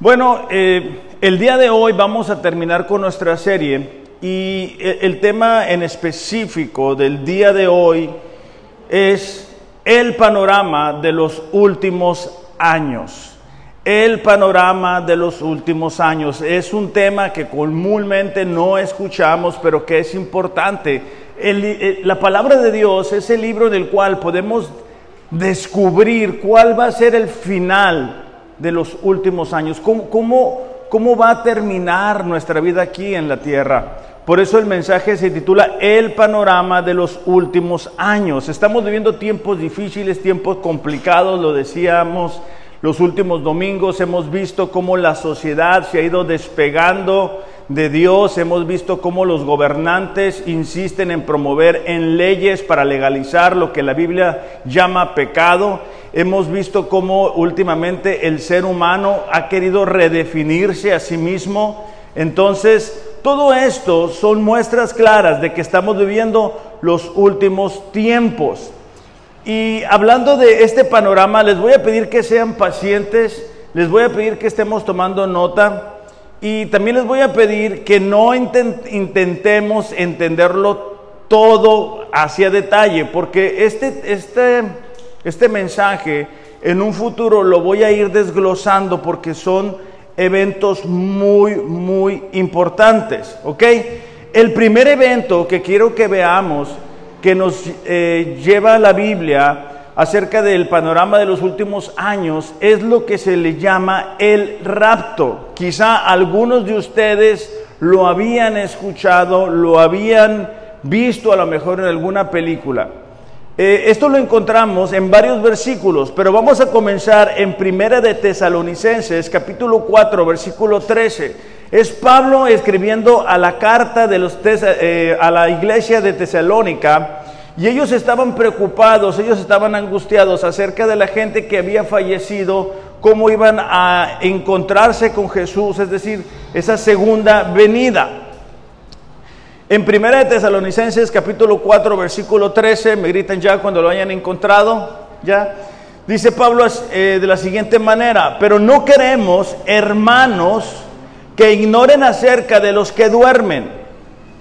Bueno, eh, el día de hoy vamos a terminar con nuestra serie y e- el tema en específico del día de hoy es el panorama de los últimos años. El panorama de los últimos años es un tema que comúnmente no escuchamos, pero que es importante. Eh, la palabra de Dios es el libro del cual podemos descubrir cuál va a ser el final de los últimos años, cómo, cómo, cómo va a terminar nuestra vida aquí en la tierra. Por eso el mensaje se titula El panorama de los últimos años. Estamos viviendo tiempos difíciles, tiempos complicados, lo decíamos los últimos domingos, hemos visto cómo la sociedad se ha ido despegando de Dios, hemos visto cómo los gobernantes insisten en promover en leyes para legalizar lo que la Biblia llama pecado. Hemos visto cómo últimamente el ser humano ha querido redefinirse a sí mismo. Entonces, todo esto son muestras claras de que estamos viviendo los últimos tiempos. Y hablando de este panorama, les voy a pedir que sean pacientes, les voy a pedir que estemos tomando nota y también les voy a pedir que no inten- intentemos entenderlo todo hacia detalle, porque este, este, este mensaje en un futuro lo voy a ir desglosando porque son eventos muy, muy importantes, ¿ok? El primer evento que quiero que veamos que nos eh, lleva la Biblia acerca del panorama de los últimos años es lo que se le llama el rapto. Quizá algunos de ustedes lo habían escuchado, lo habían visto a lo mejor en alguna película. Eh, esto lo encontramos en varios versículos, pero vamos a comenzar en Primera de Tesalonicenses, capítulo 4, versículo 13. Es Pablo escribiendo a la carta de los eh, a la iglesia de Tesalónica y ellos estaban preocupados, ellos estaban angustiados acerca de la gente que había fallecido, cómo iban a encontrarse con Jesús, es decir, esa segunda venida. En Primera de Tesalonicenses capítulo 4 versículo 13, me gritan ya cuando lo hayan encontrado, ya. Dice Pablo eh, de la siguiente manera, pero no queremos, hermanos, que ignoren acerca de los que duermen,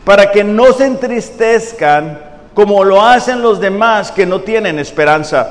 para que no se entristezcan como lo hacen los demás que no tienen esperanza.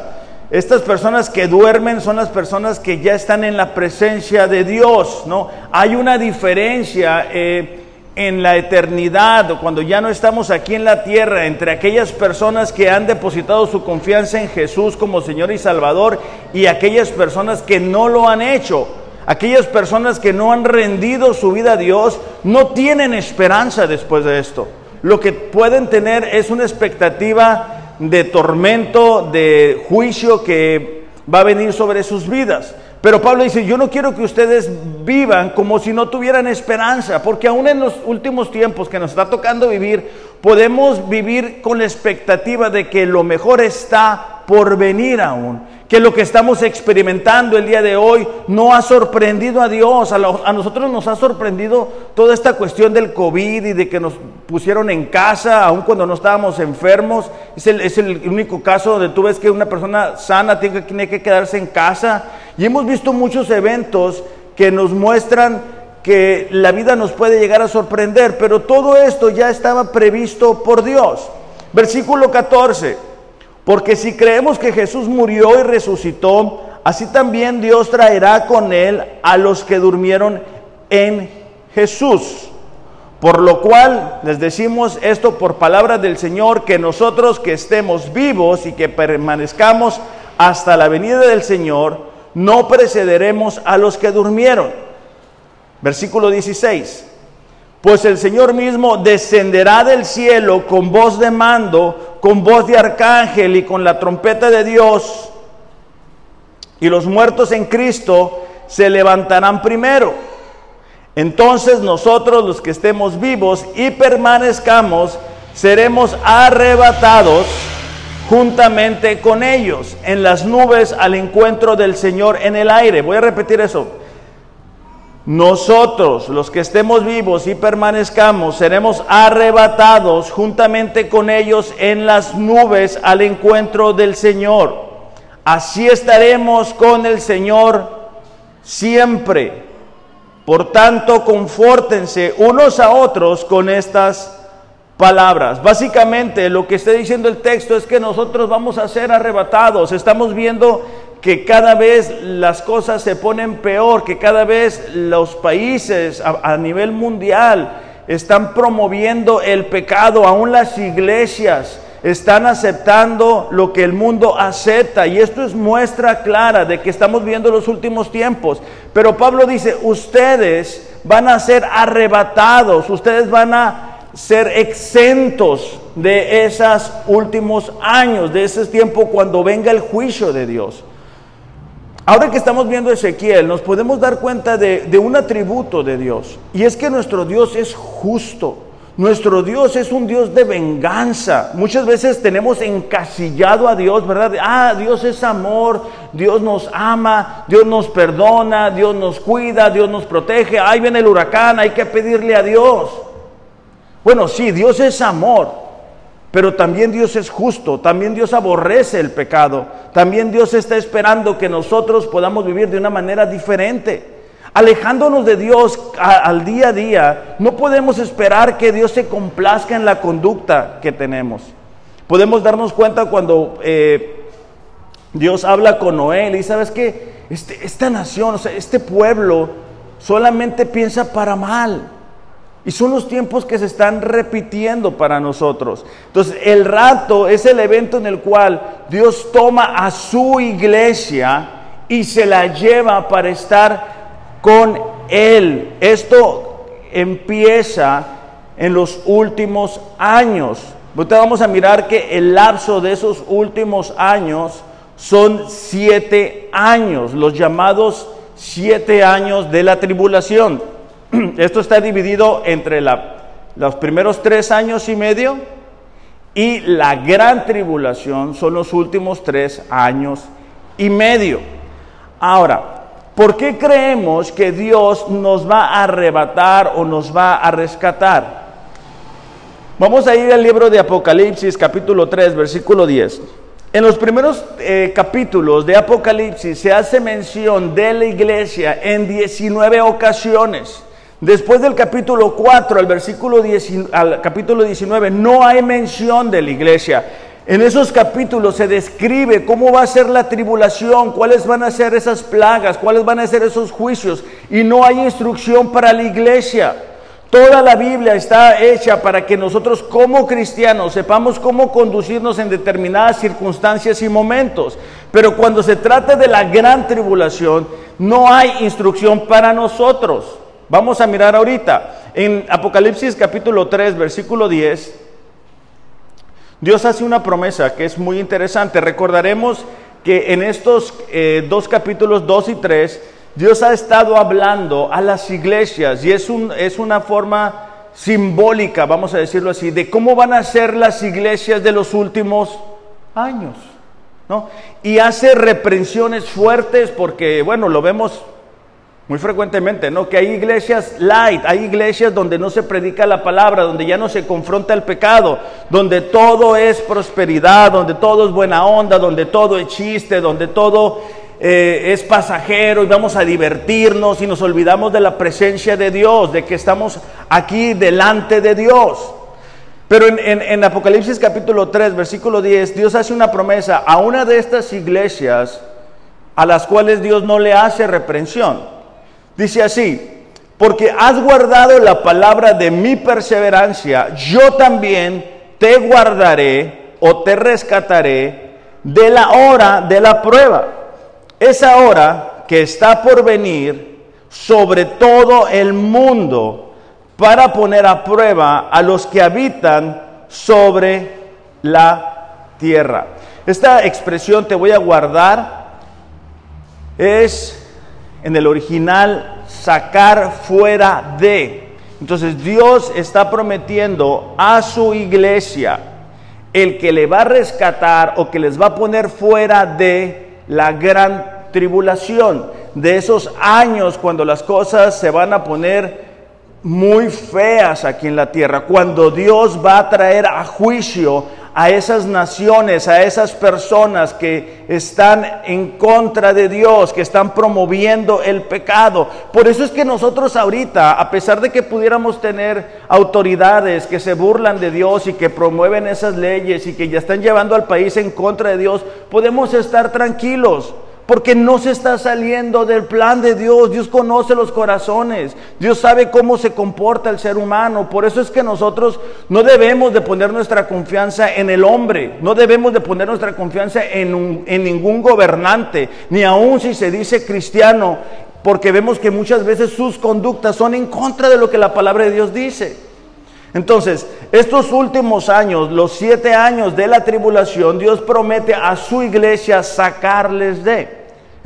Estas personas que duermen son las personas que ya están en la presencia de Dios, ¿no? Hay una diferencia eh, en la eternidad, cuando ya no estamos aquí en la tierra, entre aquellas personas que han depositado su confianza en Jesús como Señor y Salvador y aquellas personas que no lo han hecho. Aquellas personas que no han rendido su vida a Dios no tienen esperanza después de esto. Lo que pueden tener es una expectativa de tormento, de juicio que va a venir sobre sus vidas. Pero Pablo dice, yo no quiero que ustedes vivan como si no tuvieran esperanza, porque aún en los últimos tiempos que nos está tocando vivir, podemos vivir con la expectativa de que lo mejor está por venir aún, que lo que estamos experimentando el día de hoy no ha sorprendido a Dios, a, nosotros nos ha sorprendido toda esta cuestión del COVID y de que nos pusieron en casa, aun cuando no estábamos enfermos, es el, único caso donde tú ves que una persona sana tiene tiene que quedarse en casa, y hemos visto muchos eventos que nos muestran que la vida nos puede llegar a sorprender, pero todo esto ya estaba previsto por Dios. Versículo 14. Porque si creemos que Jesús murió y resucitó, así también Dios traerá con él a los que durmieron en Jesús. Por lo cual les decimos esto por palabra del Señor, que nosotros que estemos vivos y que permanezcamos hasta la venida del Señor, no precederemos a los que durmieron. Versículo 16. Pues el Señor mismo descenderá del cielo con voz de mando, con voz de arcángel y con la trompeta de Dios. Y los muertos en Cristo se levantarán primero. Entonces nosotros los que estemos vivos y permanezcamos, seremos arrebatados juntamente con ellos en las nubes al encuentro del Señor en el aire. Voy a repetir eso. Nosotros, los que estemos vivos y permanezcamos, seremos arrebatados juntamente con ellos en las nubes al encuentro del Señor. Así estaremos con el Señor siempre. Por tanto, confórtense unos a otros con estas palabras. Básicamente lo que está diciendo el texto es que nosotros vamos a ser arrebatados. Estamos viendo que cada vez las cosas se ponen peor, que cada vez los países a, nivel mundial están promoviendo el pecado, aún las iglesias están aceptando lo que el mundo acepta y esto es muestra clara de que estamos viendo los últimos tiempos. Pero Pablo dice, ustedes van a ser arrebatados, ustedes van a ser exentos de esos últimos años, de ese tiempo cuando venga el juicio de Dios. Ahora que estamos viendo Ezequiel, nos podemos dar cuenta de, de, un atributo de Dios, y es que nuestro Dios es justo. Nuestro Dios es un Dios de venganza. Muchas veces tenemos encasillado a Dios, ¿verdad? Ah, Dios es amor, Dios nos ama, Dios nos perdona, Dios nos cuida, Dios nos protege. Ahí viene el huracán, hay que pedirle a Dios. Bueno, sí, Dios es amor, pero también Dios es justo, también Dios aborrece el pecado, también Dios está esperando que nosotros podamos vivir de una manera diferente. Alejándonos de Dios al día a día, no podemos esperar que Dios se complazca en la conducta que tenemos. Podemos darnos cuenta cuando eh, Dios habla con Noé y sabes que este, esta nación, o sea, este pueblo solamente piensa para mal. Y son los tiempos que se están repitiendo para nosotros. Entonces, el rato es el evento en el cual Dios toma a su iglesia y se la lleva para estar con Él. Esto empieza en los últimos años. Vamos a mirar que el lapso de esos últimos años son siete años, los llamados siete años de la tribulación. Esto está dividido entre los primeros tres años y medio y la gran tribulación son los últimos tres años y medio. Ahora, ¿Por qué creemos que Dios nos va a arrebatar o nos va a rescatar? Vamos a ir al libro de Apocalipsis capítulo 3 versículo 10. En los primeros eh, capítulos de Apocalipsis se hace mención de la iglesia en 19 ocasiones. Después del capítulo 4 al versículo al capítulo 19 no hay mención de la iglesia. En esos capítulos se describe cómo va a ser la tribulación, cuáles van a ser esas plagas, cuáles van a ser esos juicios. Y no hay instrucción para la iglesia. Toda la Biblia está hecha para que nosotros como cristianos sepamos cómo conducirnos en determinadas circunstancias y momentos. Pero cuando se trata de la gran tribulación, no hay instrucción para nosotros. Vamos a mirar ahorita en Apocalipsis capítulo 3, versículo 10. Dios hace una promesa que es muy interesante. Recordaremos que en estos eh, dos capítulos 2 y 3, Dios ha estado hablando a las iglesias y es, un, es una forma simbólica, vamos a decirlo así, de cómo van a ser las iglesias de los últimos años. ¿no? Y hace reprensiones fuertes porque, bueno, lo vemos muy frecuentemente, ¿no? Que hay iglesias light, hay iglesias donde no se predica la palabra, donde ya no se confronta el pecado, donde todo es prosperidad, donde todo es buena onda, donde todo es chiste, donde todo eh, es pasajero y vamos a divertirnos y nos olvidamos de la presencia de Dios, de que estamos aquí delante de Dios. Pero en, en Apocalipsis capítulo 3, versículo 10, Dios hace una promesa a una de estas iglesias a las cuales Dios no le hace reprensión. Dice así, porque has guardado la palabra de mi perseverancia, yo también te guardaré o te rescataré de la hora de la prueba. Esa hora que está por venir sobre todo el mundo para poner a prueba a los que habitan sobre la tierra. Esta expresión te voy a guardar es en el original sacar fuera de. Entonces Dios está prometiendo a su iglesia el que le va a rescatar o que les va a poner fuera de la gran tribulación, de esos años cuando las cosas se van a poner muy feas aquí en la tierra, cuando Dios va a traer a juicio a esas naciones, a esas personas que están en contra de Dios, que están promoviendo el pecado. Por eso es que nosotros ahorita, a pesar de que pudiéramos tener autoridades que se burlan de Dios y que promueven esas leyes y que ya están llevando al país en contra de Dios, podemos estar tranquilos porque no se está saliendo del plan de Dios. Dios conoce los corazones. Dios sabe cómo se comporta el ser humano. Por eso es que nosotros no debemos de poner nuestra confianza en el hombre. No debemos de poner nuestra confianza en, en ningún gobernante. Ni aun si se dice cristiano. Porque vemos que muchas veces sus conductas son en contra de lo que la palabra de Dios dice. Entonces, estos últimos años, los siete años de la tribulación, Dios promete a su iglesia sacarles de.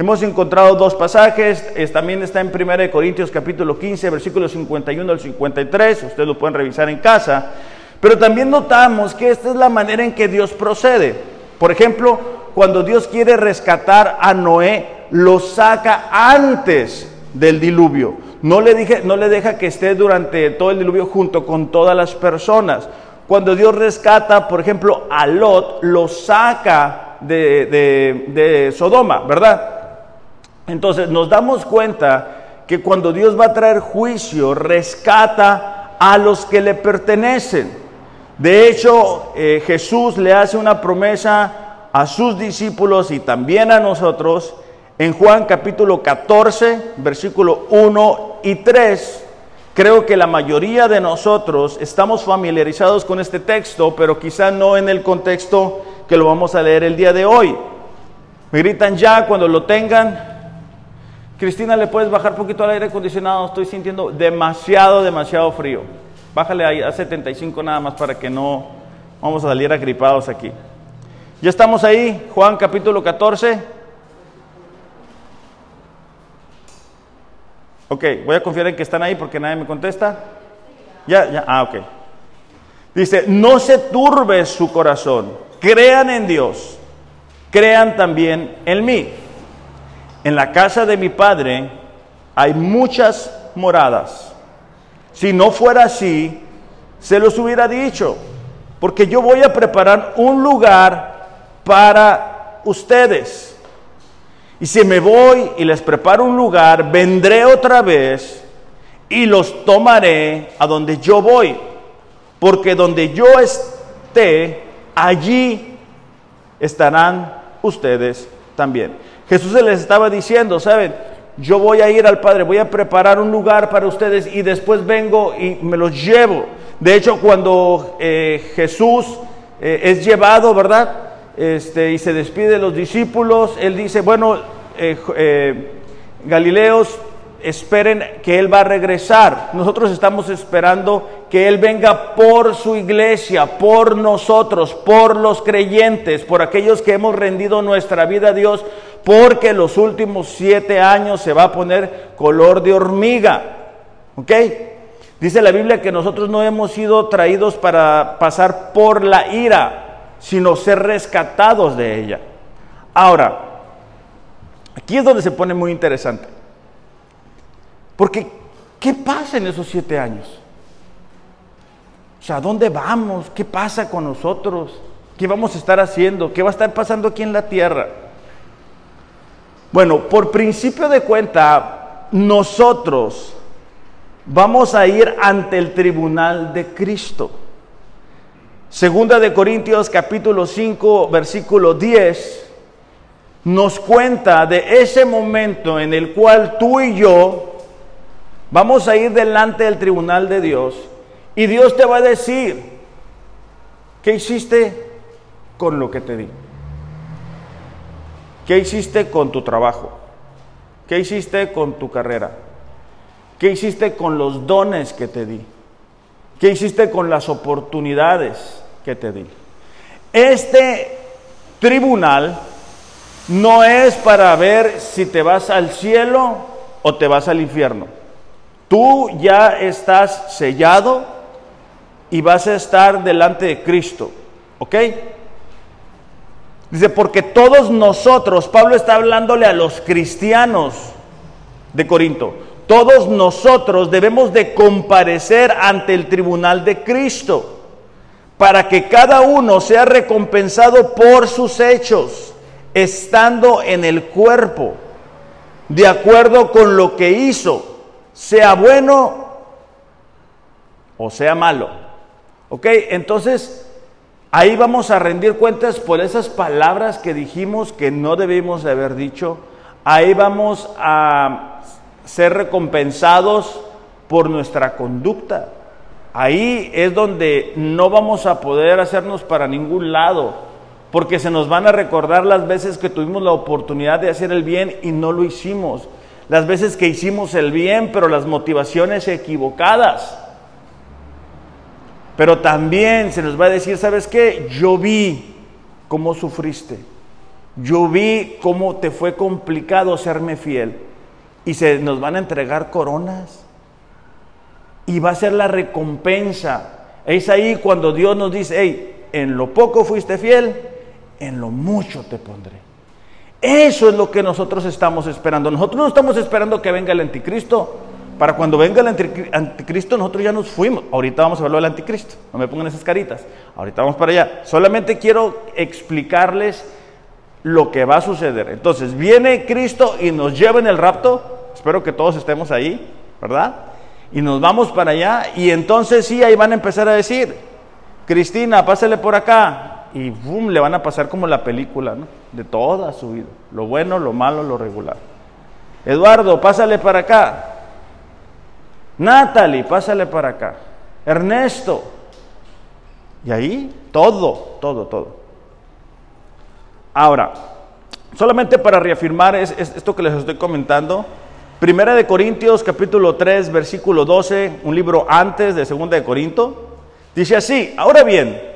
Hemos encontrado dos pasajes, también está en 1 Corintios capítulo 15, versículos 51 al 53, ustedes lo pueden revisar en casa, pero también notamos que esta es la manera en que Dios procede. Por ejemplo, cuando Dios quiere rescatar a Noé, lo saca antes del diluvio. No le, dije, no le deja que esté durante todo el diluvio junto con todas las personas. Cuando Dios rescata, por ejemplo, a Lot, lo saca de, de Sodoma, ¿verdad? Entonces nos damos cuenta que cuando Dios va a traer juicio, rescata a los que le pertenecen. De hecho, eh, Jesús le hace una promesa a sus discípulos y también a nosotros en Juan capítulo 14, versículo 1 y 3. Creo que la mayoría de nosotros estamos familiarizados con este texto, pero quizá no en el contexto que lo vamos a leer el día de hoy. Me gritan ya cuando lo tengan. Cristina, ¿le puedes bajar poquito al aire acondicionado? Estoy sintiendo demasiado, demasiado frío. Bájale ahí a 75 nada más para que no vamos a salir agripados aquí. Ya estamos ahí, Juan capítulo 14. Ok, voy a confiar en que están ahí porque nadie me contesta. Ya, ya, ah, ok. Dice, no se turbe su corazón, crean en Dios, crean también en mí en la casa de mi padre hay muchas moradas. Si no fuera así, se los hubiera dicho, porque yo voy a preparar un lugar para ustedes. Y si me voy y les preparo un lugar, vendré otra vez y los tomaré a donde yo voy, porque donde yo esté, allí estarán ustedes también. Jesús les estaba diciendo, ¿saben? Yo voy a ir al Padre, voy a preparar un lugar para ustedes y después vengo y me los llevo. De hecho, cuando eh, Jesús eh, es llevado, ¿verdad? Este, y se despide de los discípulos, él dice, bueno, eh, Galileos, esperen que Él va a regresar. Nosotros estamos esperando que Él venga por su iglesia, por nosotros, por los creyentes, por aquellos que hemos rendido nuestra vida a Dios, porque los últimos siete años se va a poner color de hormiga. ¿Ok? Dice la Biblia que nosotros no hemos sido traídos para pasar por la ira, sino ser rescatados de ella. Ahora, aquí es donde se pone muy interesante. Porque, ¿qué pasa en esos siete años? O sea, ¿dónde vamos? ¿Qué pasa con nosotros? ¿Qué vamos a estar haciendo? ¿Qué va a estar pasando aquí en la tierra? Bueno, por principio de cuenta, nosotros vamos a ir ante el tribunal de Cristo. Segunda de Corintios capítulo 5, versículo 10, nos cuenta de ese momento en el cual tú y yo Vamos a ir delante del tribunal de Dios y Dios te va a decir, ¿qué hiciste con lo que te di? ¿Qué hiciste con tu trabajo? ¿Qué hiciste con tu carrera? ¿Qué hiciste con los dones que te di? ¿Qué hiciste con las oportunidades que te di? Este tribunal no es para ver si te vas al cielo o te vas al infierno. Tú ya estás sellado y vas a estar delante de Cristo. ¿Ok? Dice, porque todos nosotros, Pablo está hablándole a los cristianos de Corinto, todos nosotros debemos de comparecer ante el tribunal de Cristo para que cada uno sea recompensado por sus hechos, estando en el cuerpo, de acuerdo con lo que hizo, sea bueno o sea malo. ¿Ok? Entonces, ahí vamos a rendir cuentas por esas palabras que dijimos que no debimos de haber dicho. Ahí vamos a ser recompensados por nuestra conducta. Ahí es donde no vamos a poder hacernos para ningún lado, porque se nos van a recordar las veces que tuvimos la oportunidad de hacer el bien y no lo hicimos, las veces que hicimos el bien, pero las motivaciones equivocadas. Pero también se nos va a decir, ¿sabes qué? Yo vi cómo sufriste, yo vi cómo te fue complicado serme fiel y se nos van a entregar coronas y va a ser la recompensa. Es ahí cuando Dios nos dice, hey, en lo poco fuiste fiel, en lo mucho te pondré. Eso es lo que nosotros estamos esperando. Nosotros no estamos esperando que venga el anticristo. Para cuando venga el anticristo nosotros ya nos fuimos. Ahorita vamos a hablar del anticristo. No me pongan esas caritas. Ahorita vamos para allá. Solamente quiero explicarles lo que va a suceder. Entonces, viene Cristo y nos lleva en el rapto. Espero que todos estemos ahí, ¿verdad? y nos vamos para allá y entonces sí, ahí van a empezar a decir, Cristina, pásale por acá y boom, le van a pasar como la película. De toda su vida, lo bueno, lo malo, lo regular. Eduardo, pásale para acá. Natalie, pásale para acá. Ernesto. Y ahí todo, todo, todo. Ahora, solamente para reafirmar esto que les estoy comentando, Primera de Corintios capítulo 3 versículo 12, un libro antes de Segunda de Corinto, dice así, ahora bien,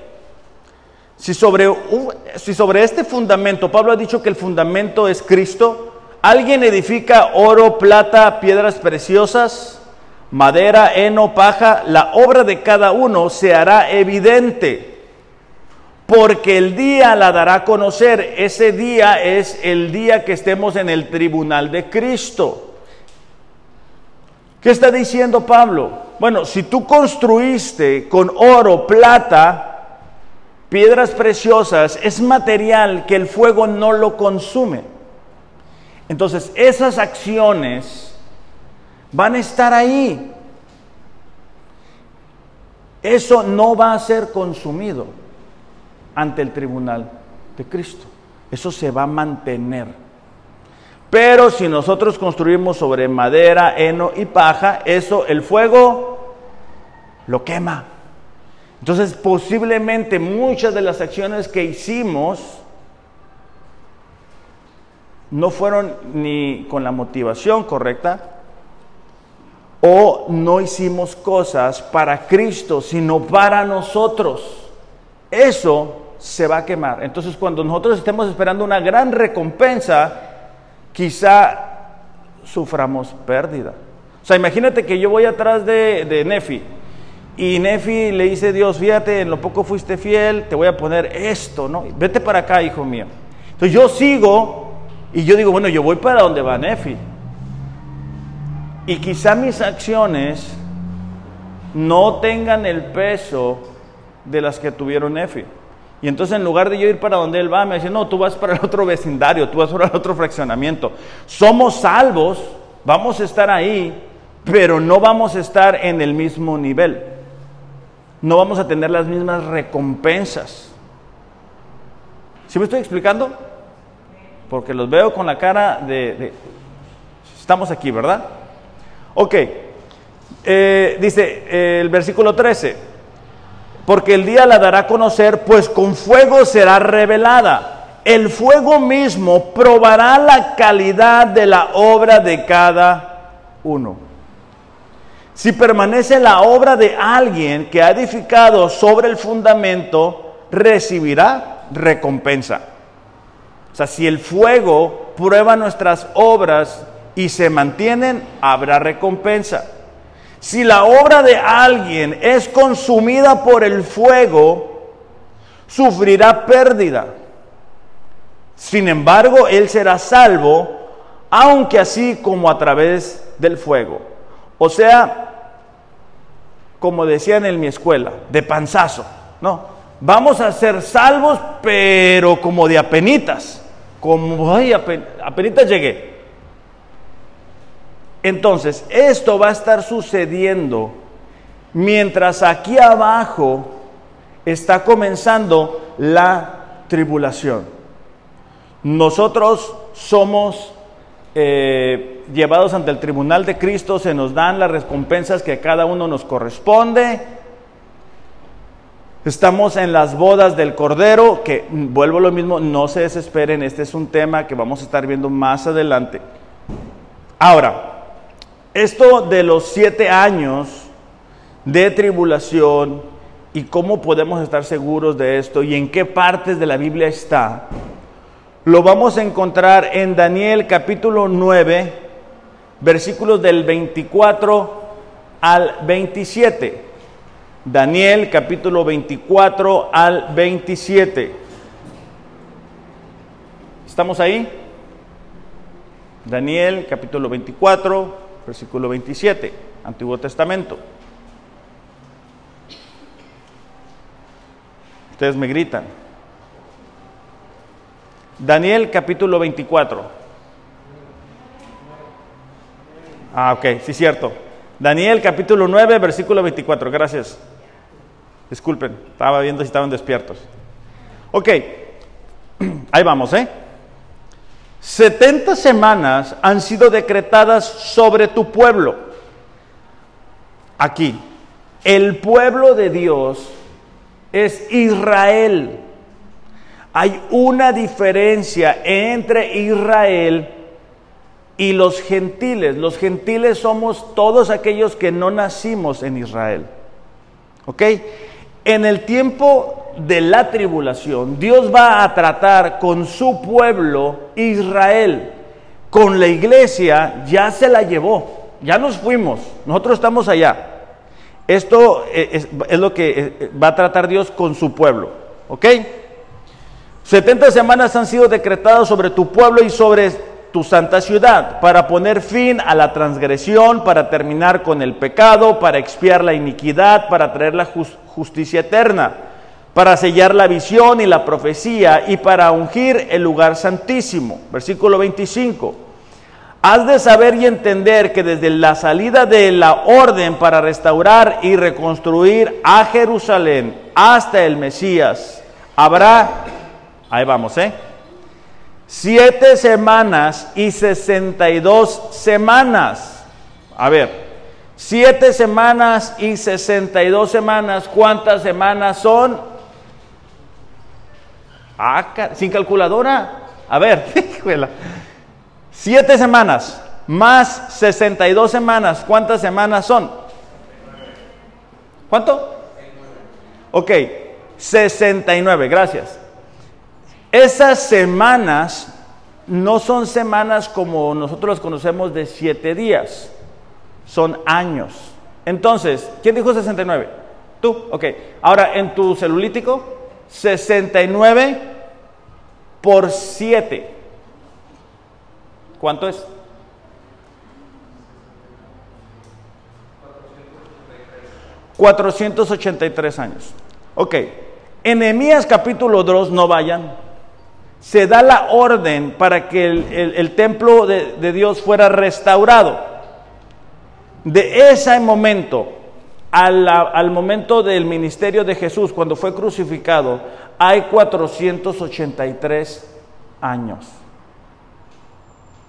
si sobre, si sobre este fundamento, Pablo ha dicho que el fundamento es Cristo, alguien edifica oro, plata, piedras preciosas, madera, heno, paja, la obra de cada uno se hará evidente, porque el día la dará a conocer, ese día es el día que estemos en el tribunal de Cristo. ¿Qué está diciendo Pablo? Bueno, si tú construiste con oro, plata, piedras preciosas, es material que el fuego no lo consume. Entonces, esas acciones van a estar ahí. Eso no va a ser consumido ante el tribunal de Cristo. Eso se va a mantener. Pero si nosotros construimos sobre madera, heno y paja, eso el fuego lo quema. Entonces posiblemente muchas de las acciones que hicimos no fueron ni con la motivación correcta o no hicimos cosas para Cristo, sino para nosotros. Eso se va a quemar. Entonces cuando nosotros estemos esperando una gran recompensa, quizá suframos pérdida. O sea, imagínate que yo voy atrás de, Nefi y Nefi le dice Dios, fíjate, en lo poco fuiste fiel, te voy a poner esto, ¿no? Vete para acá, hijo mío. Entonces yo sigo y yo digo, bueno, yo voy para donde va Nefi. Y quizá mis acciones no tengan el peso de las que tuvieron Nefi. Y entonces en lugar de yo ir para donde él va, me dice, no, tú vas para el otro vecindario, tú vas para el otro fraccionamiento. Somos salvos, vamos a estar ahí, pero no vamos a estar en el mismo nivel. No vamos a tener las mismas recompensas. ¿Sí me estoy explicando? Porque los veo con la cara de... estamos aquí, ¿verdad? Ok. Eh, dice el versículo 13 porque el día la dará a conocer, pues con fuego será revelada. El fuego mismo probará la calidad de la obra de cada uno. Si permanece la obra de alguien que ha edificado sobre el fundamento, recibirá recompensa. O sea, si el fuego prueba nuestras obras y se mantienen, habrá recompensa. Si la obra de alguien es consumida por el fuego, sufrirá pérdida. Sin embargo, él será salvo, aunque así como a través del fuego. O sea, como decían en mi escuela, de panzazo. No, vamos a ser salvos, pero como de apenitas. Como, ay, apenitas llegué. Entonces, esto va a estar sucediendo mientras aquí abajo está comenzando la tribulación. Nosotros somos eh, llevados ante el tribunal de Cristo, se nos dan las recompensas que a cada uno nos corresponde. Estamos en las bodas del Cordero, que vuelvo a lo mismo, no se desesperen, este es un tema que vamos a estar viendo más adelante. Ahora, esto de los siete años de tribulación y cómo podemos estar seguros de esto y en qué partes de la Biblia está, lo vamos a encontrar en Daniel capítulo 9, versículos del 24 al 27. Daniel capítulo 24 al 27. ¿Estamos ahí? Daniel capítulo 24, versículo 27, Antiguo Testamento. Ustedes me gritan. Daniel capítulo 24. Ah, ok, sí, cierto. Daniel capítulo 9, versículo 24. Gracias. Disculpen, estaba viendo si estaban despiertos. Ok, ahí vamos, ¿eh? 70 semanas han sido decretadas sobre tu pueblo. Aquí, el pueblo de Dios es Israel. Hay una diferencia entre Israel y los gentiles. Los gentiles somos todos aquellos que no nacimos en Israel. ¿Ok? En el tiempo de la tribulación, Dios va a tratar con su pueblo Israel. Con la iglesia ya se la llevó, ya nos fuimos, nosotros estamos allá. Esto es, es lo que eh, va a tratar Dios con su pueblo. ¿Ok? 70 semanas han sido decretadas sobre tu pueblo y sobre tu santa ciudad, para poner fin a la transgresión, para terminar con el pecado, para expiar la iniquidad, para traer la justicia eterna, para sellar la visión y la profecía y para ungir el lugar santísimo. Versículo 25. Has de saber y entender que desde la salida de la orden para restaurar y reconstruir a Jerusalén hasta el Mesías, habrá Ahí vamos, ¿eh? Siete semanas y sesenta y dos semanas. A ver, siete semanas y sesenta y dos semanas. ¿Cuántas semanas son? Ah, sin calculadora. A ver, siete semanas más sesenta y dos semanas. ¿Cuántas semanas son? ¿Cuánto? Ok, 69, gracias. Esas semanas no son semanas como nosotros las conocemos de siete días, son años. Entonces, ¿quién dijo 69? Tú, ok. Ahora, en tu celulítico, 69 por 7. ¿Cuánto es? 483 años. Ok. En capítulo 2 no vayan se da la orden para que el, templo de, Dios fuera restaurado. De ese momento al, al momento del ministerio de Jesús, cuando fue crucificado, hay 483 años.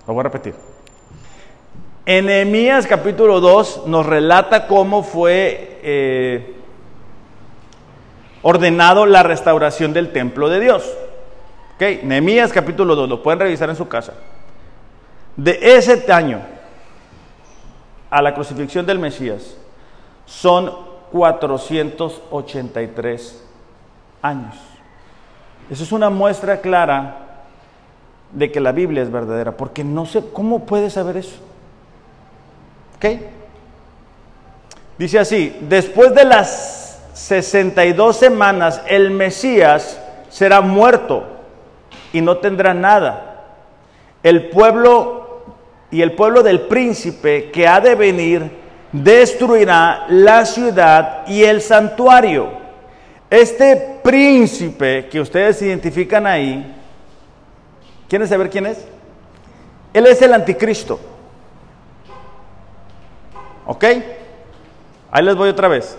Lo voy a repetir. En capítulo 2 nos relata cómo fue eh, ordenado la restauración del templo de Dios. Ok, Nehemías capítulo 2, lo pueden revisar en su casa. De ese año a la crucifixión del Mesías son 483 años. Eso es una muestra clara de que la Biblia es verdadera, porque no sé cómo puede saber eso. ¿Ok? Dice así, después de las 62 semanas, el Mesías será muerto y no tendrá nada. El pueblo y el pueblo del príncipe que ha de venir destruirá la ciudad y el santuario. Este príncipe que ustedes identifican ahí, ¿quieren saber quién es? Él es el anticristo. ¿Ok? Ahí les voy otra vez.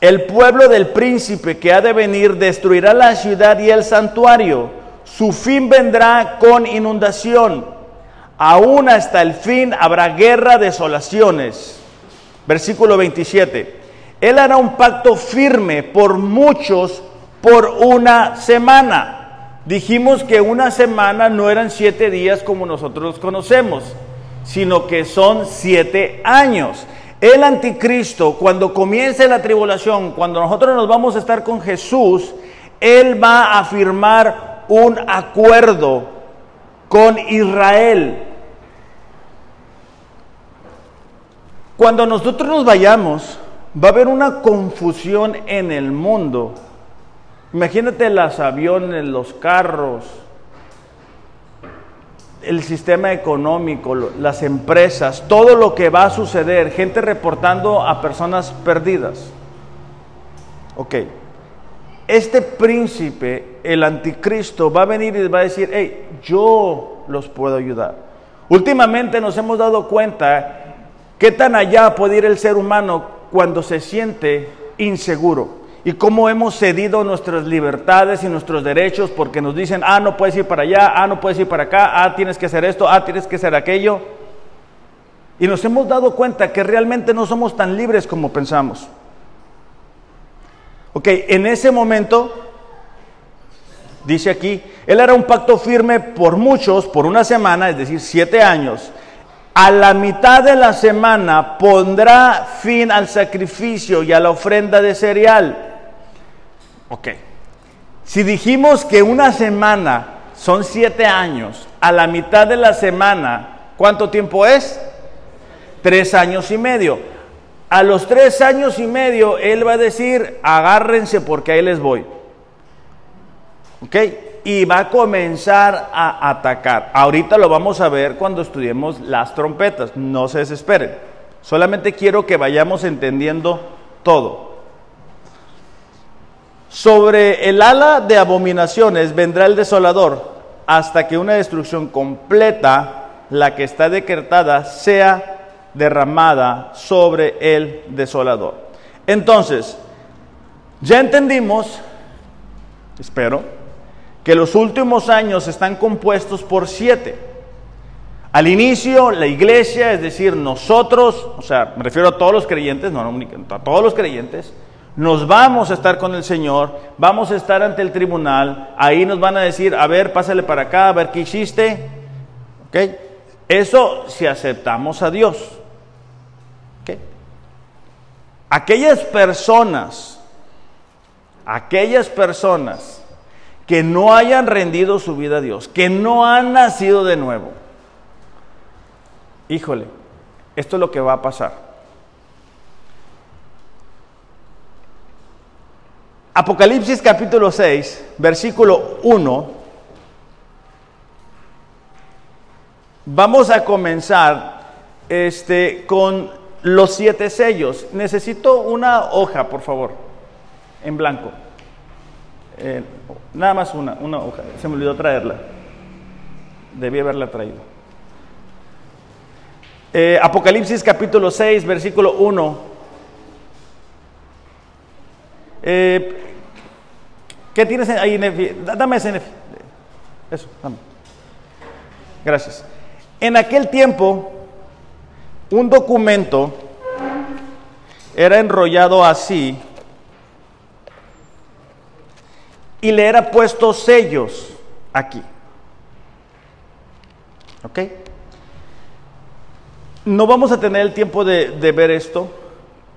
El pueblo del príncipe que ha de venir destruirá la ciudad y el santuario. Su fin vendrá con inundación. Aún hasta el fin habrá guerra, desolaciones. Versículo 27. Él hará un pacto firme por muchos por una semana. Dijimos que una semana no eran siete días como nosotros conocemos, sino que son siete años. El anticristo, cuando comience la tribulación, cuando nosotros nos vamos a estar con Jesús, Él va a firmar un acuerdo con Israel. Cuando nosotros nos vayamos, va a haber una confusión en el mundo. Imagínate los aviones, los carros, el sistema económico, las empresas, todo lo que va a suceder, gente reportando a personas perdidas. Ok, este príncipe, el anticristo, va a venir y va a decir, hey, yo los puedo ayudar. Últimamente nos hemos dado cuenta qué tan allá puede ir el ser humano cuando se siente inseguro y cómo hemos cedido nuestras libertades y nuestros derechos porque nos dicen, ah, no puedes ir para allá, ah, no puedes ir para acá, ah, tienes que hacer esto, ah, tienes que hacer aquello. Y nos hemos dado cuenta que realmente no somos tan libres como pensamos. Ok, en ese momento, dice aquí, él hará un pacto firme por muchos, por una semana, es decir, siete años. A la mitad de la semana pondrá fin al sacrificio y a la ofrenda de cereal Ok. Si dijimos que una semana son siete años, a la mitad de la semana, ¿cuánto tiempo es? Tres años y medio. A los tres años y medio, Él va a decir, agárrense porque ahí les voy. ¿Ok? Y va a comenzar a atacar. Ahorita lo vamos a ver cuando estudiemos las trompetas. No se desesperen. Solamente quiero que vayamos entendiendo todo. Sobre el ala de abominaciones vendrá el desolador hasta que una destrucción completa, la que está decretada, sea derramada sobre el desolador. Entonces, ya entendimos, espero, que los últimos años están compuestos por siete. Al inicio, la iglesia, es decir, nosotros, o sea, me refiero a todos los creyentes, no, no a todos los creyentes, nos vamos a estar con el Señor, vamos a estar ante el tribunal, ahí nos van a decir, a ver, pásale para acá, a ver qué hiciste. ¿Ok? Eso si aceptamos a Dios. Aquellas personas, aquellas personas que no hayan rendido su vida a Dios, que no han nacido de nuevo, híjole, esto es lo que va a pasar. Apocalipsis capítulo 6, versículo 1. Vamos a comenzar este, con los siete sellos. Necesito una hoja, por favor, en blanco. Eh, nada más una, una hoja. Se me olvidó traerla. Debí haberla traído. Eh, Apocalipsis capítulo 6, versículo 1 eh, ¿Qué tienes ahí, Nefi? Dame ese, Nefi. Eso, dame. Gracias. En aquel tiempo, un documento era enrollado así y le era puesto sellos aquí. ¿Ok? No vamos a tener el tiempo de, de ver esto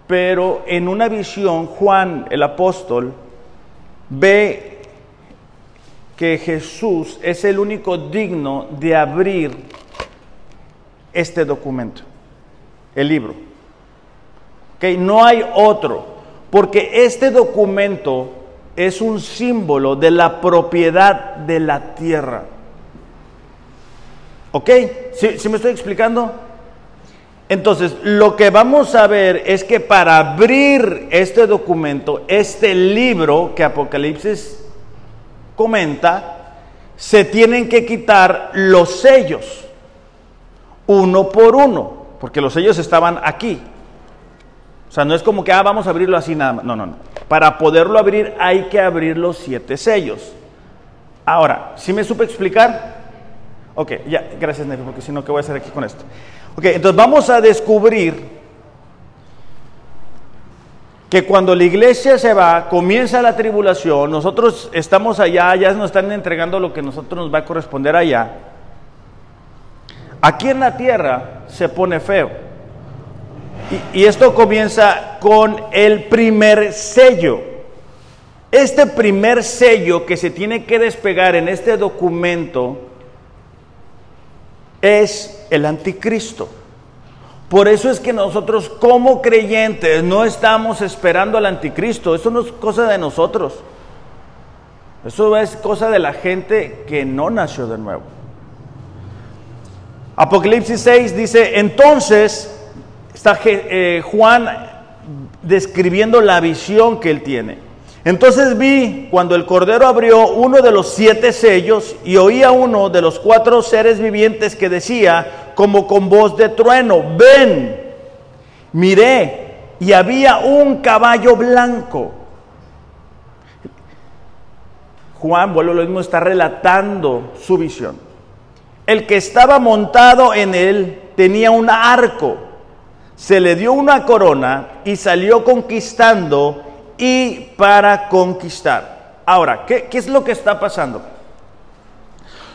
pero en una visión Juan el apóstol ve que Jesús es el único digno de abrir este documento, el libro. que No hay otro, porque este documento es un símbolo de la propiedad de la tierra. ¿Ok? ¿Sí, me estoy explicando? Entonces, lo que vamos a ver es que para abrir este documento, este libro que Apocalipsis comenta, se tienen que quitar los sellos, uno por uno, porque los sellos estaban aquí. O sea, no es como que, ah, vamos a abrirlo así nada más. No, no, no. Para poderlo abrir hay que abrir los siete sellos. Ahora, ¿sí me supe explicar? Ok, ya, gracias Nefi, porque si no, ¿qué voy a hacer aquí con esto? Ok, entonces vamos a descubrir que cuando la iglesia se va, comienza la tribulación, nosotros estamos allá, ya nos están entregando lo que nosotros nos va a corresponder allá. Aquí en la tierra se pone feo. Y, esto comienza con el primer sello. Este primer sello que se tiene que despegar en este documento es el anticristo. Por eso es que nosotros como creyentes no estamos esperando al anticristo. Eso no es cosa de nosotros. Eso es cosa de la gente que no nació de nuevo. Apocalipsis 6 dice, entonces está eh, Juan describiendo la visión que él tiene. Entonces vi cuando el Cordero abrió uno de los siete sellos y oía uno de los cuatro seres vivientes que decía, como con voz de trueno, ven, miré y había un caballo blanco. Juan, vuelvo lo mismo, está relatando su visión. El que estaba montado en él tenía un arco, se le dio una corona y salió conquistando y para conquistar. Ahora, ¿qué, es lo que está pasando?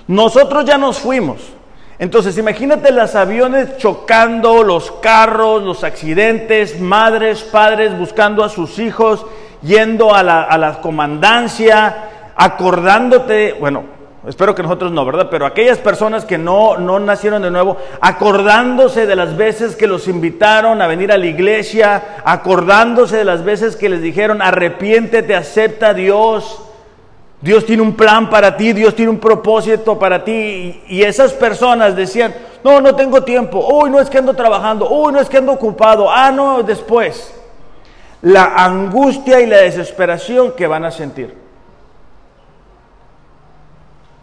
Nosotros ya nos fuimos. Entonces, imagínate los aviones chocando, los carros, los accidentes, madres, padres buscando a sus hijos, yendo a la, a la comandancia, acordándote, bueno, Espero que nosotros no, ¿verdad? Pero aquellas personas que no, no nacieron de nuevo, acordándose de las veces que los invitaron a venir a la iglesia, acordándose de las veces que les dijeron, arrepiéntete, acepta a Dios, Dios tiene un plan para ti, Dios tiene un propósito para ti. Y, esas personas decían, no, no tengo tiempo, uy, no es que ando trabajando, uy, no es que ando ocupado, ah, no, después. La angustia y la desesperación que van a sentir.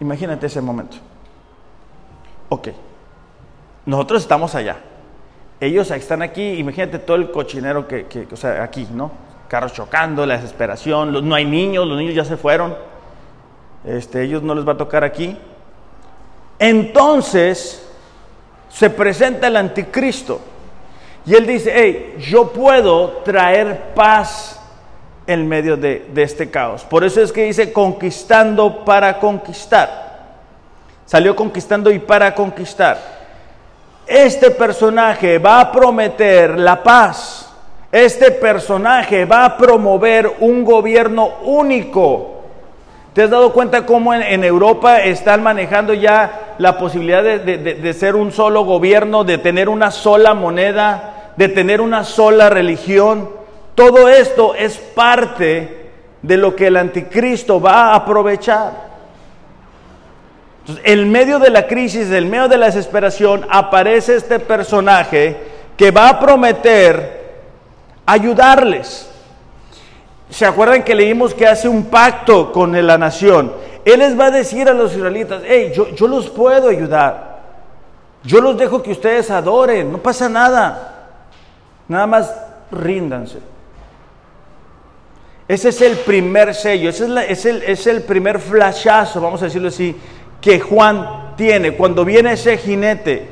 Imagínate ese momento. Ok, nosotros estamos allá. Ellos están aquí, imagínate todo el cochinero que, que o sea, aquí, ¿no? Carros chocando, la desesperación, no hay niños, los niños ya se fueron. Este, ellos no les va a tocar aquí. Entonces se presenta el anticristo y él dice, hey, yo puedo traer paz en medio de, este caos. Por eso es que dice conquistando para conquistar. Salió conquistando y para conquistar. Este personaje va a prometer la paz. Este personaje va a promover un gobierno único. ¿Te has dado cuenta cómo en, Europa están manejando ya la posibilidad de ser un solo gobierno, de tener una sola moneda, de tener una sola religión? Todo esto es parte de lo que el anticristo va a aprovechar. Entonces, en medio de la crisis, en medio de la desesperación, aparece este personaje que va a prometer ayudarles. ¿Se acuerdan que leímos que hace un pacto con la nación? Él les va a decir a los israelitas, hey, yo, yo los puedo ayudar. Yo los dejo que ustedes adoren, no pasa nada. Nada más ríndanse. Ese es el primer sello, ese es, el, el primer flashazo, vamos a decirlo así, que Juan tiene cuando viene ese jinete,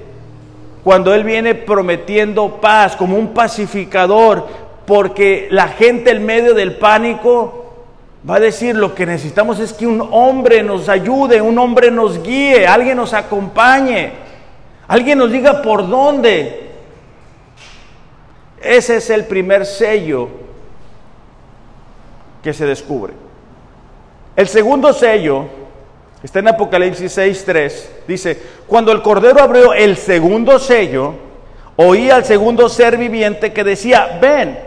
cuando él viene prometiendo paz como un pacificador, porque la gente en medio del pánico va a decir lo que necesitamos es que un hombre nos ayude, un hombre nos guíe, alguien nos acompañe, alguien nos diga por dónde. Ese es el primer sello que se descubre. El segundo sello, está en Apocalipsis 6.3, dice, cuando el Cordero abrió el segundo sello, oí al segundo ser viviente que decía, ven.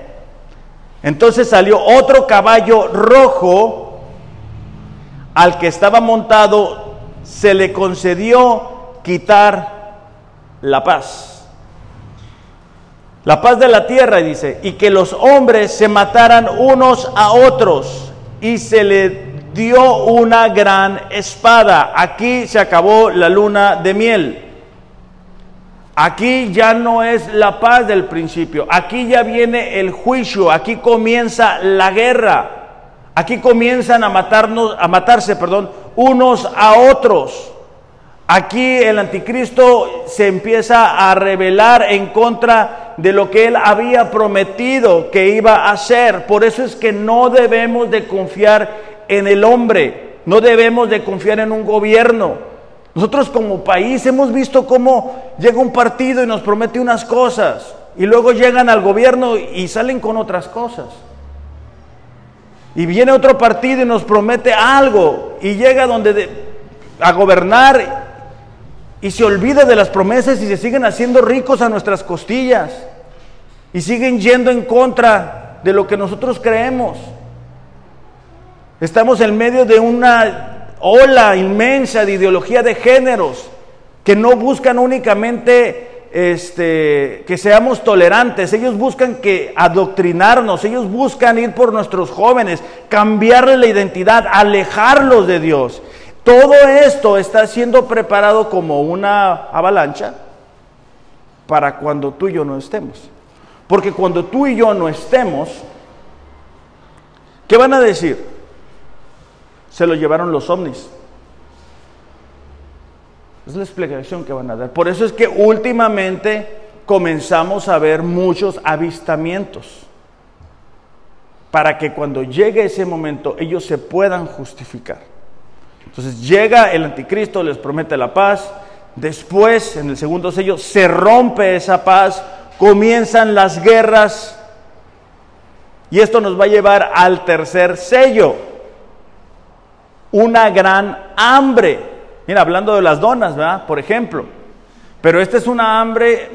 Entonces salió otro caballo rojo, al que estaba montado se le concedió quitar la paz. La paz de la tierra, dice, y que los hombres se mataran unos a otros y se le dio una gran espada. Aquí se acabó la luna de miel. Aquí ya no es la paz del principio, aquí ya viene el juicio, aquí comienza la guerra, aquí comienzan a matarnos, a matarse, perdón, unos a otros. Aquí el anticristo se empieza a rebelar en contra de lo que él había prometido que iba a hacer. Por eso es que no debemos de confiar en el hombre, no debemos de confiar en un gobierno. Nosotros como país hemos visto cómo llega un partido y nos promete unas cosas y luego llegan al gobierno y salen con otras cosas. Y viene otro partido y nos promete algo y llega donde a gobernar y se olvida de las promesas y se siguen haciendo ricos a nuestras costillas y siguen yendo en contra de lo que nosotros creemos. Estamos en medio de una ola inmensa de ideología de géneros que no buscan únicamente este, que seamos tolerantes, ellos buscan que adoctrinarnos, ellos buscan ir por nuestros jóvenes, cambiarles la identidad, alejarlos de Dios. Todo esto está siendo preparado como una avalancha para cuando tú y yo no estemos. Porque cuando tú y yo no estemos, ¿qué van a decir? se lo llevaron los ovnis. Es la explicación que van a dar. Por eso es que últimamente comenzamos a ver muchos avistamientos. Para que cuando llegue ese momento ellos se puedan justificar. Entonces llega el anticristo, les promete la paz. Después, en el segundo sello, se rompe esa paz. Comienzan las guerras. Y esto nos va a llevar al tercer sello una gran hambre. Mira, hablando de las donas, ¿verdad? Por ejemplo. Pero esta es una hambre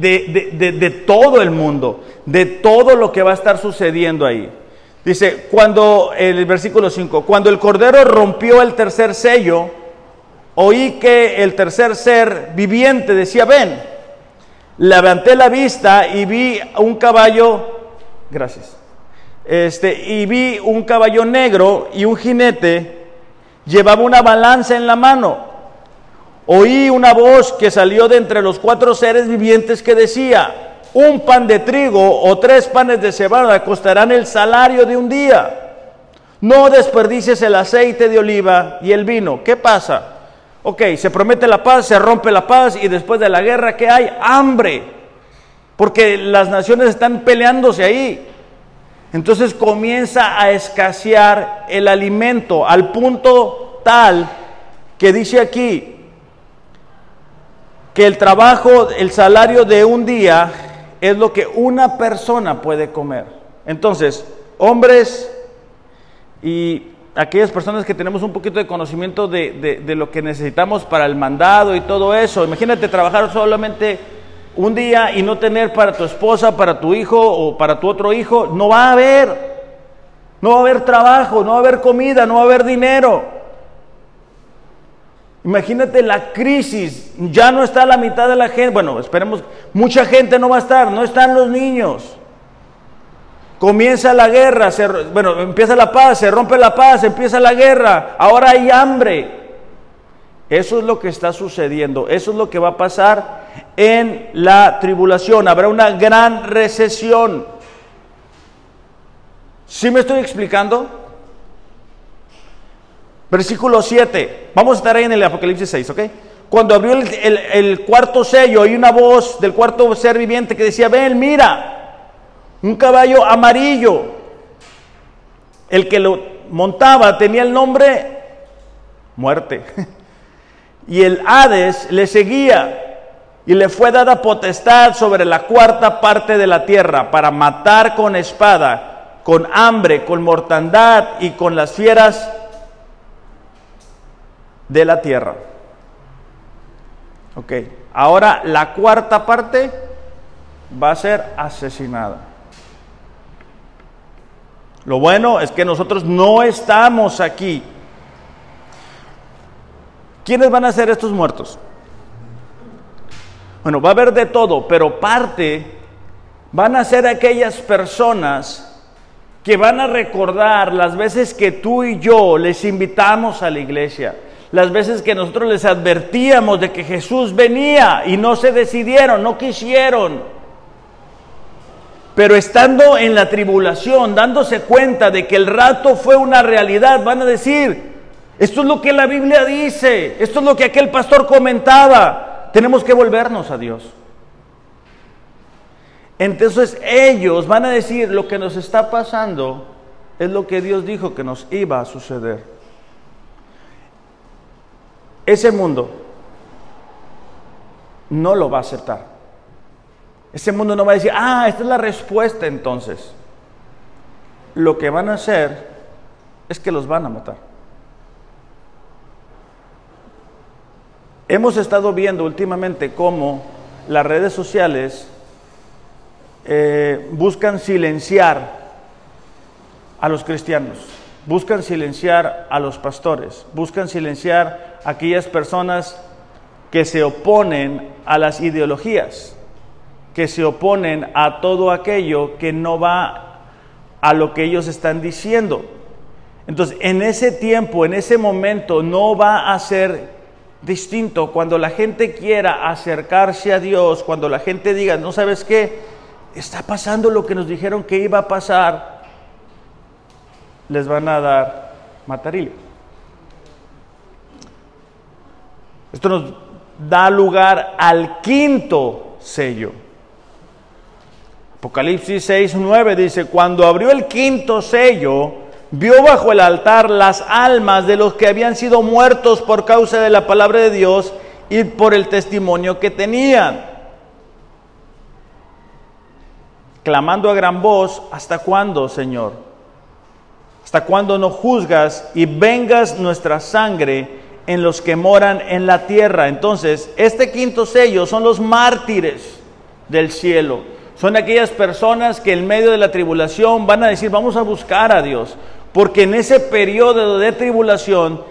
de, todo el mundo, de todo lo que va a estar sucediendo ahí. Dice, cuando, el versículo 5, cuando el Cordero rompió el tercer sello, oí que el tercer ser viviente decía, ven, levanté la vista y vi un caballo, gracias, este, y vi un caballo negro y un jinete, llevaba una balanza en la mano. Oí una voz que salió de entre los cuatro seres vivientes que decía, un pan de trigo o tres panes de cebada costarán el salario de un día. No desperdicies el aceite de oliva y el vino. ¿Qué pasa? Ok, se promete la paz, se rompe la paz y después de la guerra, ¿qué hay? Hambre. Porque las naciones están peleándose ahí. Entonces comienza a escasear el alimento al punto tal que dice aquí que el trabajo, el salario de un día es lo que una persona puede comer. Entonces, hombres y aquellas personas que tenemos un poquito de conocimiento de, de lo que necesitamos para el mandado y todo eso, imagínate trabajar solamente un día y no tener para tu esposa, para tu hijo o para tu otro hijo, no va a haber. No va a haber trabajo, no va a haber comida, no va a haber dinero. Imagínate la crisis, ya no está la mitad de la gente, bueno, esperemos, mucha gente no va a estar, no están los niños. Comienza la guerra, bueno, empieza la paz, se rompe la paz, empieza la guerra, ahora hay hambre. Eso es lo que está sucediendo, eso es lo que va a pasar en la tribulación. Habrá una gran recesión. ¿Sí me estoy explicando? Versículo 7. Vamos a estar ahí en el Apocalipsis 6, ¿ok? Cuando abrió el, cuarto sello, hay una voz del cuarto ser viviente que decía, ven, mira, un caballo amarillo. El que lo montaba tenía el nombre muerte. Y el Hades le seguía y le fue dada potestad sobre la cuarta parte de la tierra para matar con espada, con hambre, con mortandad y con las fieras de la tierra. Ok, ahora la cuarta parte va a ser asesinada. Lo bueno es que nosotros no estamos aquí ¿Quiénes van a ser estos muertos? Bueno, va a haber de todo, pero parte van a ser aquellas personas que van a recordar las veces que tú y yo les invitamos a la iglesia, las veces que nosotros les advertíamos de que Jesús venía y no se decidieron, no quisieron. Pero estando en la tribulación, dándose cuenta de que el rato fue una realidad, van a decir, esto es lo que la Biblia dice, esto es lo que aquel pastor comentaba, tenemos que volvernos a Dios. Entonces ellos van a decir, lo que nos está pasando es lo que Dios dijo que nos iba a suceder. Ese mundo no lo va a aceptar. Ese mundo no va a decir, ah, esta es la respuesta entonces. Lo que van a hacer es que los van a matar. Hemos estado viendo últimamente cómo las redes sociales eh, buscan silenciar a los cristianos, buscan silenciar a los pastores, buscan silenciar a aquellas personas que se oponen a las ideologías, que se oponen a todo aquello que no va a lo que ellos están diciendo. Entonces, en ese tiempo, en ese momento, no va a ser distinto cuando la gente quiera acercarse a Dios, cuando la gente diga, no sabes qué, está pasando lo que nos dijeron que iba a pasar, les van a dar matarillo. Esto nos da lugar al quinto sello. Apocalipsis 6, 9 dice, cuando abrió el quinto sello, vio bajo el altar las almas de los que habían sido muertos por causa de la palabra de Dios y por el testimonio que tenían clamando a gran voz, ¿hasta cuándo, Señor? ¿Hasta cuándo no juzgas y vengas nuestra sangre en los que moran en la tierra? Entonces, este quinto sello son los mártires del cielo. Son aquellas personas que en medio de la tribulación van a decir, vamos a buscar a Dios. Porque en ese periodo de tribulación,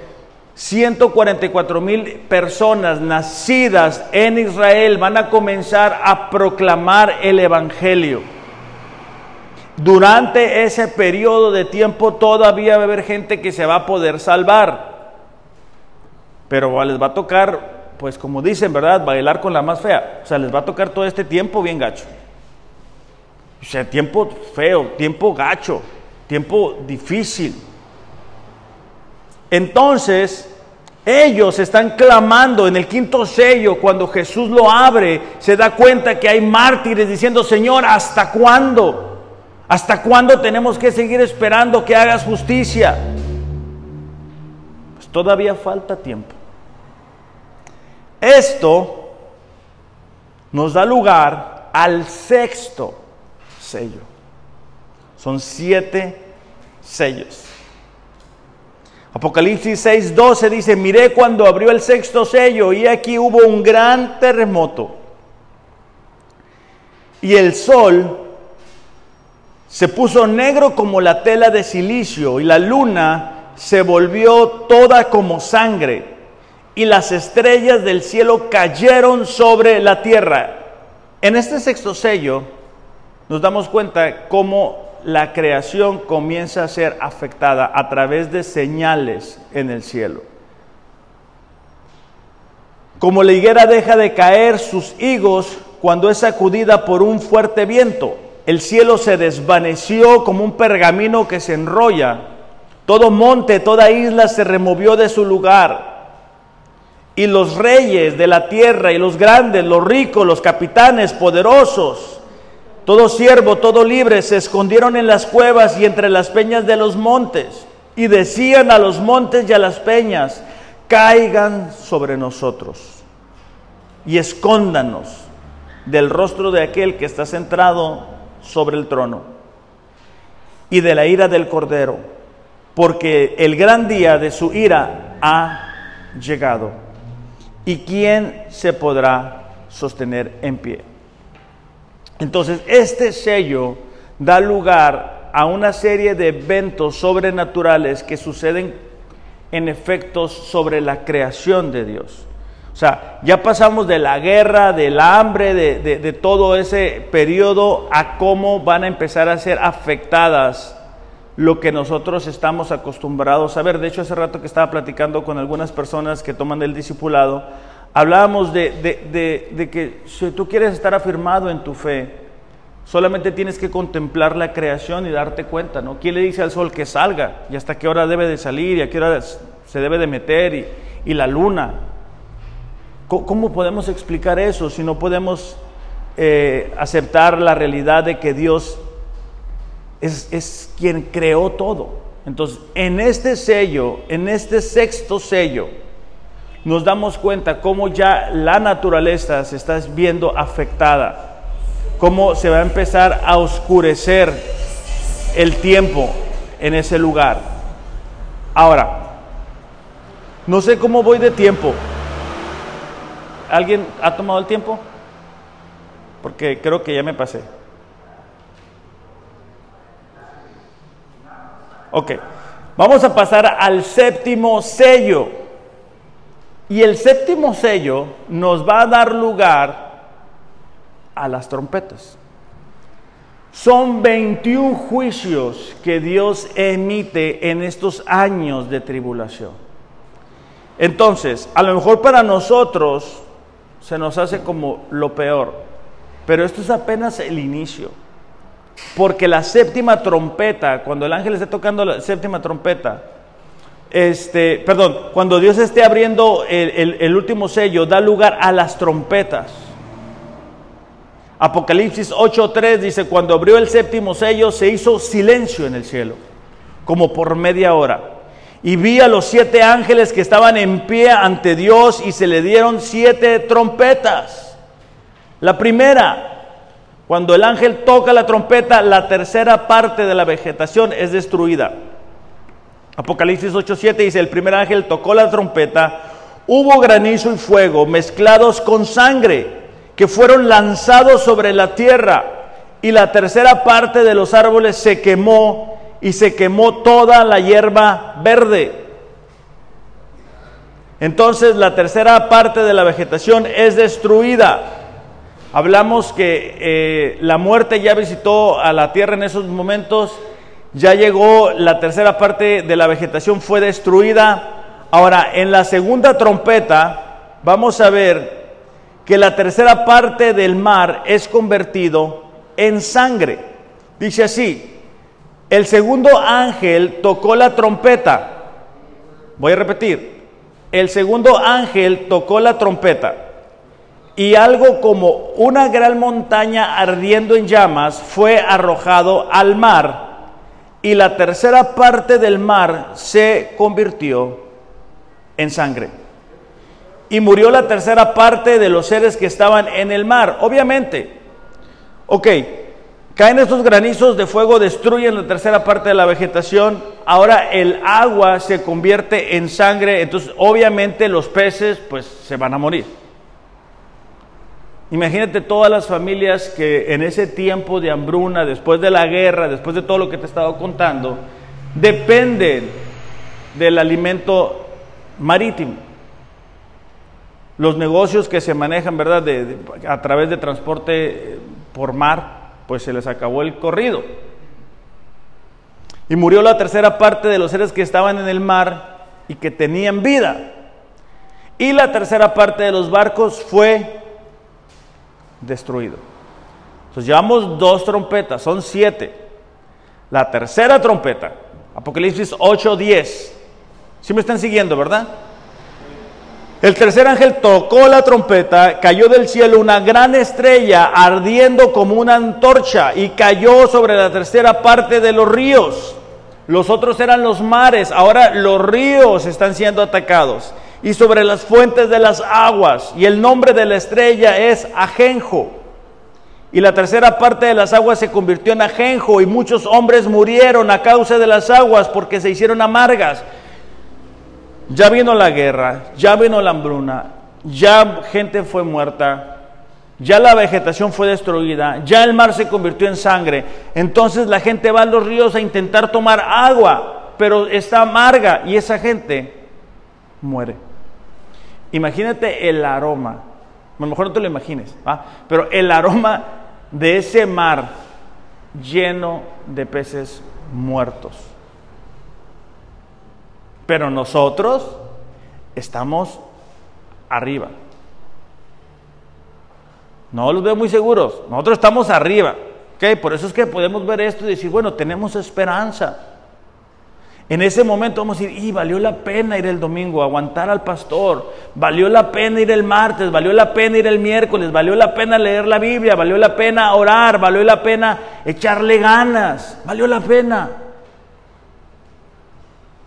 144 mil personas nacidas en Israel van a comenzar a proclamar el Evangelio. Durante ese periodo de tiempo todavía va a haber gente que se va a poder salvar. Pero les va a tocar, pues como dicen, ¿verdad? Bailar con la más fea. O sea, les va a tocar todo este tiempo bien gacho. O sea, tiempo feo, tiempo gacho, tiempo difícil. Entonces, ellos están clamando en el quinto sello, cuando Jesús lo abre, se da cuenta que hay mártires diciendo, Señor, ¿hasta cuándo? ¿Hasta cuándo tenemos que seguir esperando que hagas justicia? Pues todavía falta tiempo. Esto nos da lugar al sexto sello. Son siete sellos. Apocalipsis 6:12 dice, miré cuando abrió el sexto sello y aquí hubo un gran terremoto. Y el sol se puso negro como la tela de silicio y la luna se volvió toda como sangre y las estrellas del cielo cayeron sobre la tierra. En este sexto sello nos damos cuenta cómo la creación comienza a ser afectada a través de señales en el cielo. Como la higuera deja de caer sus higos cuando es sacudida por un fuerte viento el cielo se desvaneció como un pergamino que se enrolla. Todo monte, toda isla se removió de su lugar. Y los reyes de la tierra y los grandes, los ricos, los capitanes poderosos, todo siervo, todo libre, se escondieron en las cuevas y entre las peñas de los montes. Y decían a los montes y a las peñas, caigan sobre nosotros y escóndanos del rostro de aquel que está centrado sobre el trono y de la ira del Cordero, porque el gran día de su ira ha llegado. ¿Y quién se podrá sostener en pie? Entonces, este sello da lugar a una serie de eventos sobrenaturales que suceden en efectos sobre la creación de Dios. O sea, ya pasamos de la guerra, del hambre, de, todo ese periodo a cómo van a empezar a ser afectadas lo que nosotros estamos acostumbrados a ver. De hecho, hace rato que estaba platicando con algunas personas que toman el discipulado, hablábamos de, que si tú quieres estar afirmado en tu fe, solamente tienes que contemplar la creación y darte cuenta, ¿no? ¿Quién le dice al sol que salga? ¿Y hasta qué hora debe de salir? ¿Y a qué hora se debe de meter? ¿Y, y la luna? ¿Cómo podemos explicar eso si no podemos eh, aceptar la realidad de que Dios es, es quien creó todo? Entonces, en este sello, en este sexto sello, nos damos cuenta cómo ya la naturaleza se está viendo afectada, cómo se va a empezar a oscurecer el tiempo en ese lugar. Ahora, no sé cómo voy de tiempo. ¿Alguien ha tomado el tiempo? Porque creo que ya me pasé. Ok, vamos a pasar al séptimo sello. Y el séptimo sello nos va a dar lugar a las trompetas. Son 21 juicios que Dios emite en estos años de tribulación. Entonces, a lo mejor para nosotros se nos hace como lo peor. Pero esto es apenas el inicio. Porque la séptima trompeta, cuando el ángel esté tocando la séptima trompeta, este, perdón, cuando Dios esté abriendo el, el último sello, da lugar a las trompetas. Apocalipsis 8:3 dice, cuando abrió el séptimo sello se hizo silencio en el cielo, como por media hora y vi a los siete ángeles que estaban en pie ante Dios y se le dieron siete trompetas. La primera, cuando el ángel toca la trompeta, la tercera parte de la vegetación es destruida. Apocalipsis 8:7 dice, el primer ángel tocó la trompeta, hubo granizo y fuego mezclados con sangre que fueron lanzados sobre la tierra y la tercera parte de los árboles se quemó y se quemó toda la hierba verde. Entonces la tercera parte de la vegetación es destruida. Hablamos que eh, la muerte ya visitó a la tierra en esos momentos, ya llegó, la tercera parte de la vegetación fue destruida. Ahora, en la segunda trompeta vamos a ver que la tercera parte del mar es convertido en sangre. Dice así, el segundo ángel tocó la trompeta. Voy a repetir. El segundo ángel tocó la trompeta. Y algo como una gran montaña ardiendo en llamas fue arrojado al mar. Y la tercera parte del mar se convirtió en sangre. Y murió la tercera parte de los seres que estaban en el mar. Obviamente. Ok, Caen estos granizos de fuego, destruyen la tercera parte de la vegetación. Ahora el agua se convierte en sangre, entonces obviamente los peces pues se van a morir. Imagínate todas las familias que en ese tiempo de hambruna, después de la guerra, después de todo lo que te he estado contando, dependen del alimento marítimo. Los negocios que se manejan, ¿verdad?, a través de transporte por mar, pues se les acabó el corrido. Y murió la tercera parte de los seres que estaban en el mar y que tenían vida. Y la tercera parte de los barcos fue destruido. Entonces llevamos dos trompetas, son siete. La tercera trompeta, Apocalipsis 8, 10. ¿Sí me están siguiendo, verdad? El tercer ángel tocó la trompeta, cayó del cielo una gran estrella ardiendo como una antorcha y cayó sobre la tercera parte de los ríos. Los otros eran los mares, ahora los ríos están siendo atacados y sobre las fuentes de las aguas. Y el nombre de la estrella es Ajenjo. Y la tercera parte de las aguas se convirtió en ajenjo y muchos hombres murieron a causa de las aguas porque se hicieron amargas. Ya vino la guerra, ya vino la hambruna, ya gente fue muerta, ya la vegetación fue destruida, ya el mar se convirtió en sangre. Entonces la gente va a los ríos a intentar tomar agua, pero está amarga y esa gente muere. Imagínate el aroma. A lo mejor no te lo imagines, pero el aroma de ese mar lleno de peces muertos. Pero nosotros estamos arriba. No los veo muy seguros. Nosotros estamos arriba. ¿okay? Por eso es que podemos ver esto y decir, bueno, tenemos esperanza. En ese momento vamos a decir, y valió la pena ir el domingo, aguantar al pastor, valió la pena ir el martes, valió la pena ir el miércoles, valió la pena leer la Biblia, valió la pena orar, valió la pena echarle ganas, valió la pena.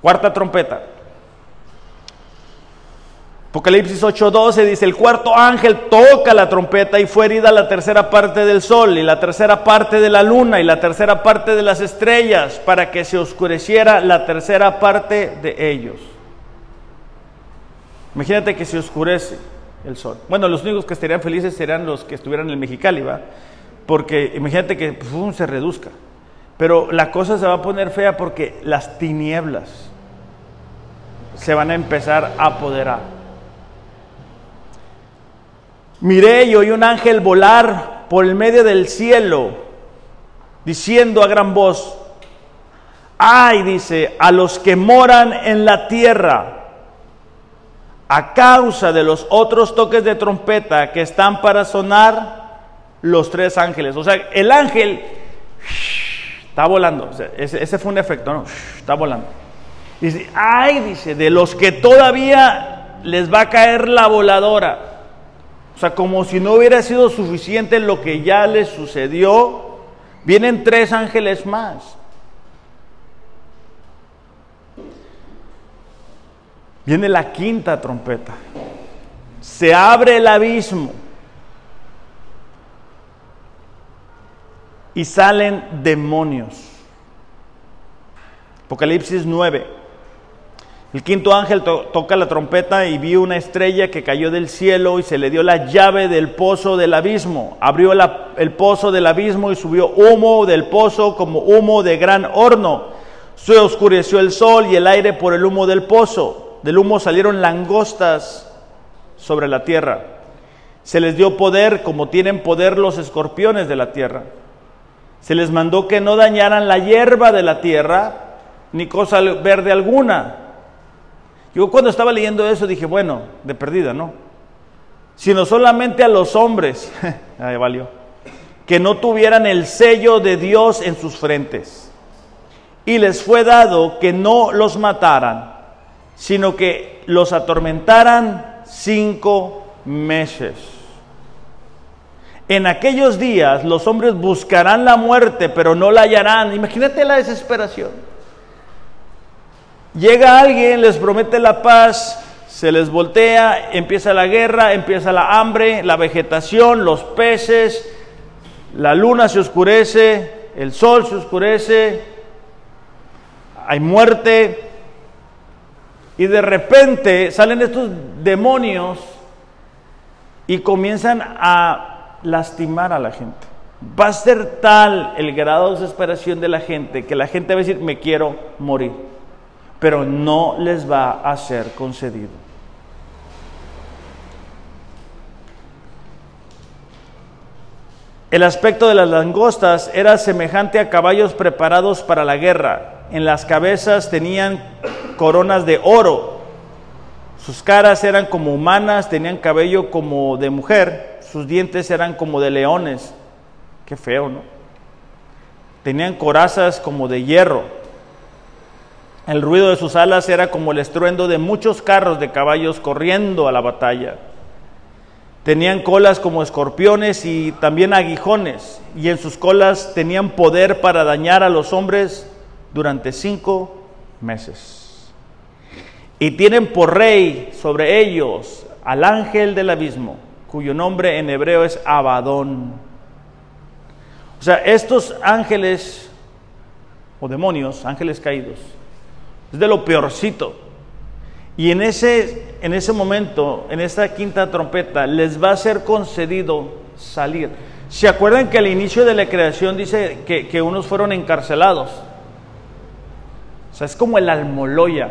Cuarta trompeta. Apocalipsis 8:12 dice, el cuarto ángel toca la trompeta y fue herida la tercera parte del sol y la tercera parte de la luna y la tercera parte de las estrellas para que se oscureciera la tercera parte de ellos. Imagínate que se oscurece el sol. Bueno, los únicos que estarían felices serían los que estuvieran en el Mexicali, ¿va? Porque imagínate que se reduzca. Pero la cosa se va a poner fea porque las tinieblas se van a empezar a apoderar. Miré y oí un ángel volar por el medio del cielo, diciendo a gran voz, ay, dice, a los que moran en la tierra, a causa de los otros toques de trompeta que están para sonar los tres ángeles. O sea, el ángel está volando. ese, fue un efecto, ¿no? Está volando. Dice, ay, dice, de los que todavía les va a caer la voladora. O sea, como si no hubiera sido suficiente lo que ya les sucedió, vienen tres ángeles más. Viene la quinta trompeta. Se abre el abismo. Y salen demonios. Apocalipsis 9. El quinto ángel toca la trompeta y vio una estrella que cayó del cielo y se le dio la llave del pozo del abismo. Abrió el pozo del abismo y subió humo del pozo como humo de gran horno. Se oscureció el sol y el aire por el humo del pozo. Del humo salieron langostas sobre la tierra. Se les dio poder como tienen poder los escorpiones de la tierra. Se les mandó que no dañaran la hierba de la tierra ni cosa verde alguna yo cuando estaba leyendo eso dije, bueno, de perdida, ¿no? Sino solamente a los hombres, ahí valió, que no tuvieran el sello de Dios en sus frentes. Y les fue dado que no los mataran, sino que los atormentaran cinco meses. En aquellos días los hombres buscarán la muerte, pero no la hallarán. Imagínate la desesperación. Llega alguien, les promete la paz, se les voltea, empieza la guerra, empieza la hambre, la vegetación, los peces, la luna se oscurece, el sol se oscurece, hay muerte, y de repente salen estos demonios y comienzan a lastimar a la gente. Va a ser tal el grado de desesperación de la gente que la gente va a decir, me quiero morir pero no les va a ser concedido. El aspecto de las langostas era semejante a caballos preparados para la guerra. En las cabezas tenían coronas de oro. Sus caras eran como humanas, tenían cabello como de mujer. Sus dientes eran como de leones. Qué feo, ¿no? Tenían corazas como de hierro el ruido de sus alas era como el estruendo de muchos carros de caballos corriendo a la batalla. Tenían colas como escorpiones y también aguijones, y en sus colas tenían poder para dañar a los hombres durante cinco meses. Y tienen por rey sobre ellos al ángel del abismo, cuyo nombre en hebreo es Abadón. O sea, estos ángeles o demonios, ángeles caídos, es de lo peorcito. Y en ese, en ese momento, en esta quinta trompeta, les va a ser concedido salir. ¿Se acuerdan que al inicio de la creación dice que, que unos fueron encarcelados? O sea, es como el almoloya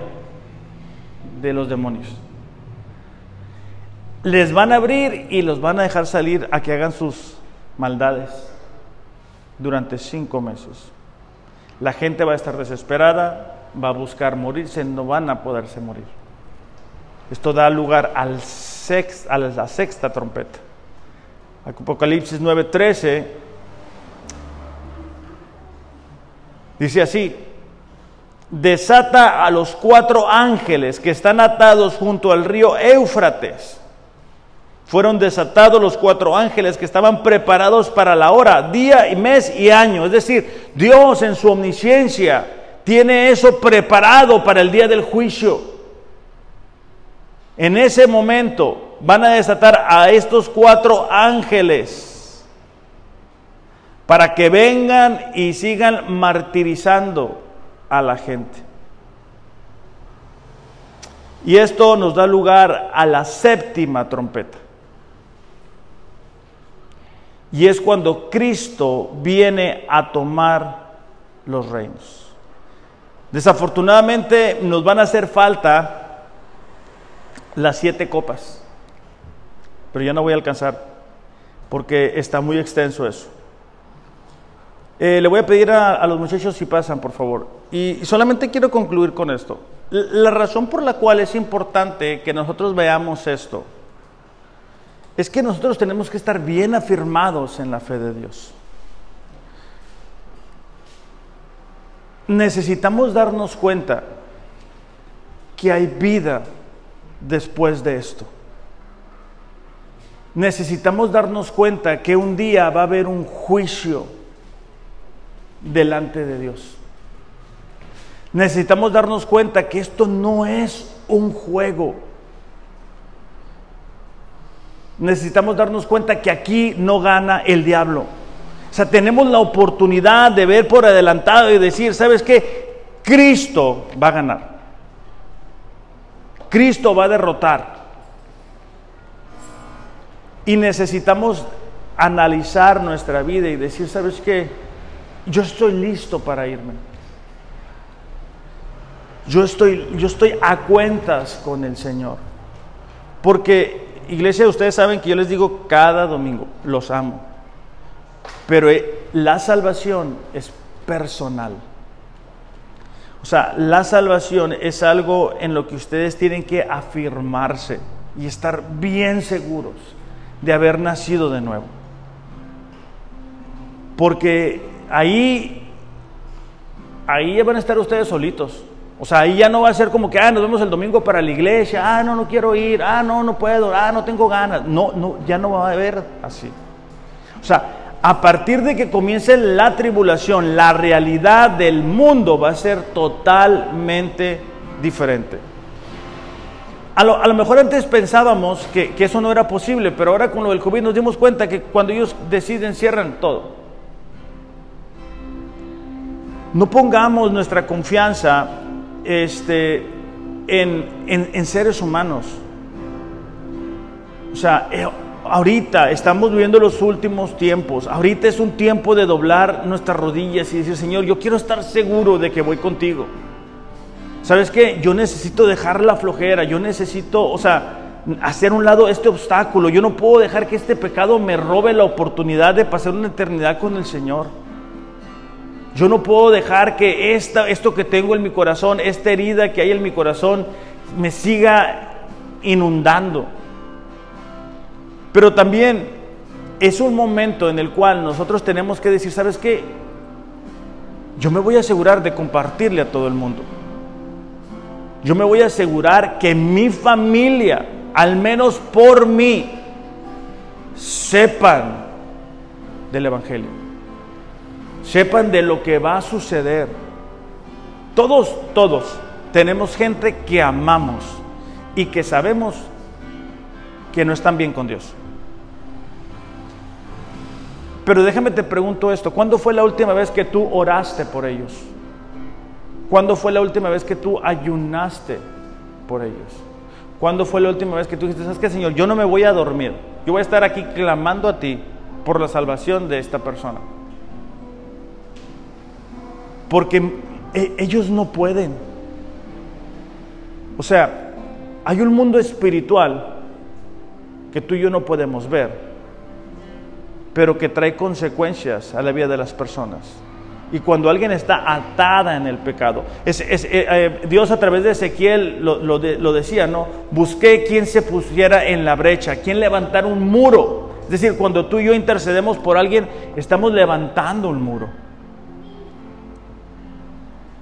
de los demonios. les van a abrir y los van a dejar salir a que hagan sus maldades durante cinco meses. La gente va a estar desesperada, va a buscar morirse, no van a poderse morir. Esto da lugar al a la sexta trompeta. Apocalipsis 9:13 dice así, desata a los cuatro ángeles que están atados junto al río Éufrates. Fueron desatados los cuatro ángeles que estaban preparados para la hora, día y mes y año. Es decir, Dios en su omnisciencia tiene eso preparado para el día del juicio. En ese momento van a desatar a estos cuatro ángeles para que vengan y sigan martirizando a la gente. Y esto nos da lugar a la séptima trompeta. Y es cuando Cristo viene a tomar los reinos. Desafortunadamente nos van a hacer falta las siete copas, pero ya no voy a alcanzar porque está muy extenso eso. Eh, le voy a pedir a, los muchachos si pasan, por favor. Y, solamente quiero concluir con esto. La razón por la cual es importante que nosotros veamos esto es que nosotros tenemos que estar bien afirmados en la fe de Dios. Necesitamos darnos cuenta que hay vida después de esto. Necesitamos darnos cuenta que un día va a haber un juicio delante de Dios. Necesitamos darnos cuenta que esto no es un juego. Necesitamos darnos cuenta que aquí no gana el diablo. Sea, tenemos la oportunidad de ver por adelantado y decir, ¿sabes qué? Cristo va a ganar. Cristo va a derrotar. Y necesitamos analizar nuestra vida y decir, ¿sabes qué? yo estoy listo para irme. Yo estoy, yo estoy a cuentas con el Señor. Porque, iglesia, ustedes saben que yo les digo cada domingo, los amo. Pero eh, la salvación es personal. O sea, la salvación es algo en lo que ustedes tienen que afirmarse y estar bien seguros de haber nacido de nuevo. Porque ahí, ahí van a estar ustedes solitos. O sea, ahí ya no va a ser como que, ah, nos vemos el domingo para la iglesia, ah, no, no quiero ir, ah, no, no puedo, ah, no tengo ganas. No, no, ya no va a haber así. O sea, a partir de que comience la tribulación, la realidad del mundo va a ser totalmente diferente. A lo, mejor antes pensábamos que, eso no era posible, pero ahora con lo del COVID nos dimos cuenta que cuando ellos deciden, cierran todo. No pongamos nuestra confianza este, en, seres humanos. O sea, eh, ahorita estamos viviendo los últimos tiempos. Ahorita es un tiempo de doblar nuestras rodillas y decir, Señor, yo quiero estar seguro de que voy contigo. ¿Sabes qué? Yo necesito dejar la flojera, yo necesito, o sea, hacer un lado este obstáculo. Yo no puedo dejar que este pecado me robe la oportunidad de pasar una eternidad con el Señor. Yo no puedo dejar que esta, esto que tengo en mi corazón, esta herida que hay en mi corazón, me siga inundando. Pero también es un momento en el cual nosotros tenemos que decir, ¿sabes qué? Yo me voy a asegurar de compartirle a todo el mundo. Yo me voy a asegurar que mi familia, al menos por mí, sepan del Evangelio sepan de lo que va a suceder. Todos, todos tenemos gente que amamos y que sabemos que no están bien con Dios. Pero déjame te pregunto esto, ¿cuándo fue la última vez que tú oraste por ellos? ¿Cuándo fue la última vez que tú ayunaste por ellos? ¿Cuándo fue la última vez que tú dijiste, sabes qué, Señor, yo no me voy a dormir, yo voy a estar aquí clamando a ti por la salvación de esta persona? porque e, ellos no pueden. O sea, hay un mundo espiritual que tú y yo no podemos ver, pero que trae consecuencias a la vida de las personas. Y cuando alguien está atada en el pecado, eh, eh, Dios a través de Ezequiel lo, lo, decía, ¿no? Busqué quien se pusiera en la brecha, quien levantara un muro. Es decir, cuando tú y yo intercedemos por alguien, estamos levantando un muro.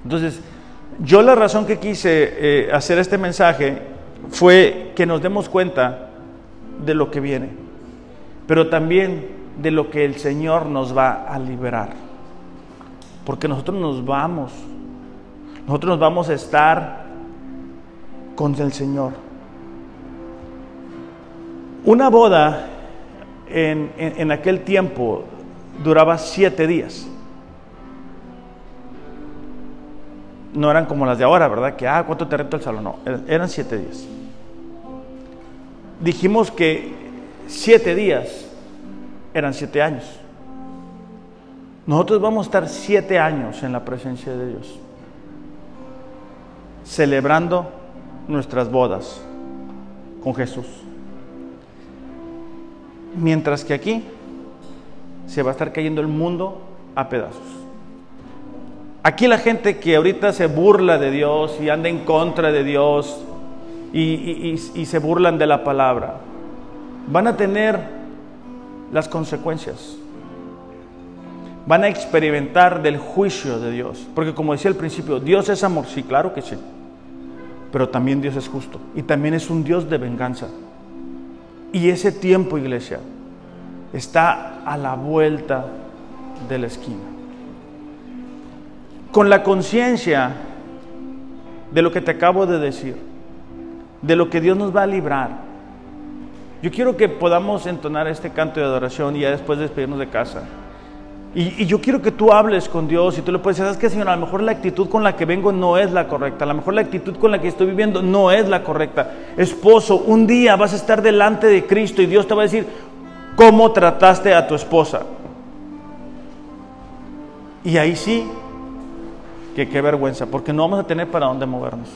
Entonces, yo la razón que quise eh, hacer este mensaje fue que nos demos cuenta de lo que viene, pero también de lo que el Señor nos va a liberar. Porque nosotros nos vamos, nosotros nos vamos a estar con el Señor. Una boda en, en aquel tiempo duraba siete días. no eran como las de ahora, ¿verdad? Que, ah, ¿cuánto te rento el salón? No, eran siete días. Dijimos que siete días eran siete años. Nosotros vamos a estar siete años en la presencia de Dios, celebrando nuestras bodas con Jesús. Mientras que aquí se va a estar cayendo el mundo a pedazos. Aquí la gente que ahorita se burla de Dios y anda en contra de Dios y, se burlan de la palabra, van a tener las consecuencias. Van a experimentar del juicio de Dios. Porque como decía al principio, Dios es amor, sí, claro que sí. Pero también Dios es justo. Y también es un Dios de venganza. Y ese tiempo, iglesia, está a la vuelta de la esquina con la conciencia de lo que te acabo de decir, de lo que Dios nos va a librar. Yo quiero que podamos entonar este canto de adoración y ya después despedirnos de casa. Y, yo quiero que tú hables con Dios y tú le puedes decir, ¿sabes qué, Señor? A lo mejor la actitud con la que vengo no es la correcta. A lo mejor la actitud con la que estoy viviendo no es la correcta. Esposo, un día vas a estar delante de Cristo y Dios te va a decir, ¿cómo trataste a tu esposa? Y ahí sí, que qué vergüenza, porque no vamos a tener para dónde movernos.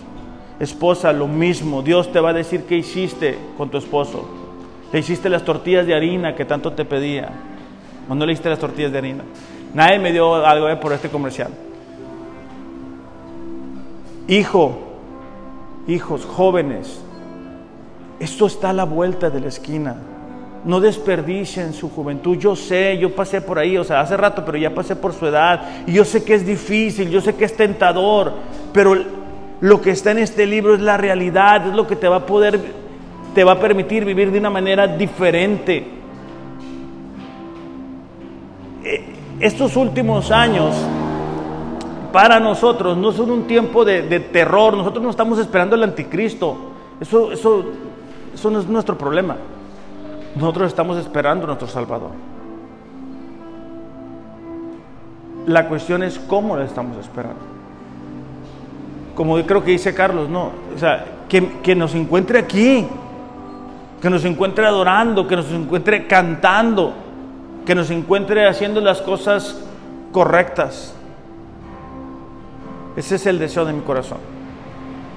Esposa, lo mismo, Dios te va a decir qué hiciste con tu esposo. Le hiciste las tortillas de harina que tanto te pedía, o no le hiciste las tortillas de harina. Nadie me dio algo eh, por este comercial. Hijo, hijos, jóvenes, esto está a la vuelta de la esquina. No desperdicien su juventud. Yo sé, yo pasé por ahí, o sea, hace rato, pero ya pasé por su edad. Y yo sé que es difícil, yo sé que es tentador, pero lo que está en este libro es la realidad, es lo que te va a poder, te va a permitir vivir de una manera diferente. Eh, estos últimos años para nosotros no son un tiempo de, de terror, nosotros no estamos esperando el anticristo, eso, eso, eso no es nuestro problema. Nosotros estamos esperando a nuestro Salvador. La cuestión es cómo lo estamos esperando. Como creo que dice Carlos, no, o sea, que, que nos encuentre aquí, que nos encuentre adorando, que nos encuentre cantando, que nos encuentre haciendo las cosas correctas. Ese es el deseo de mi corazón.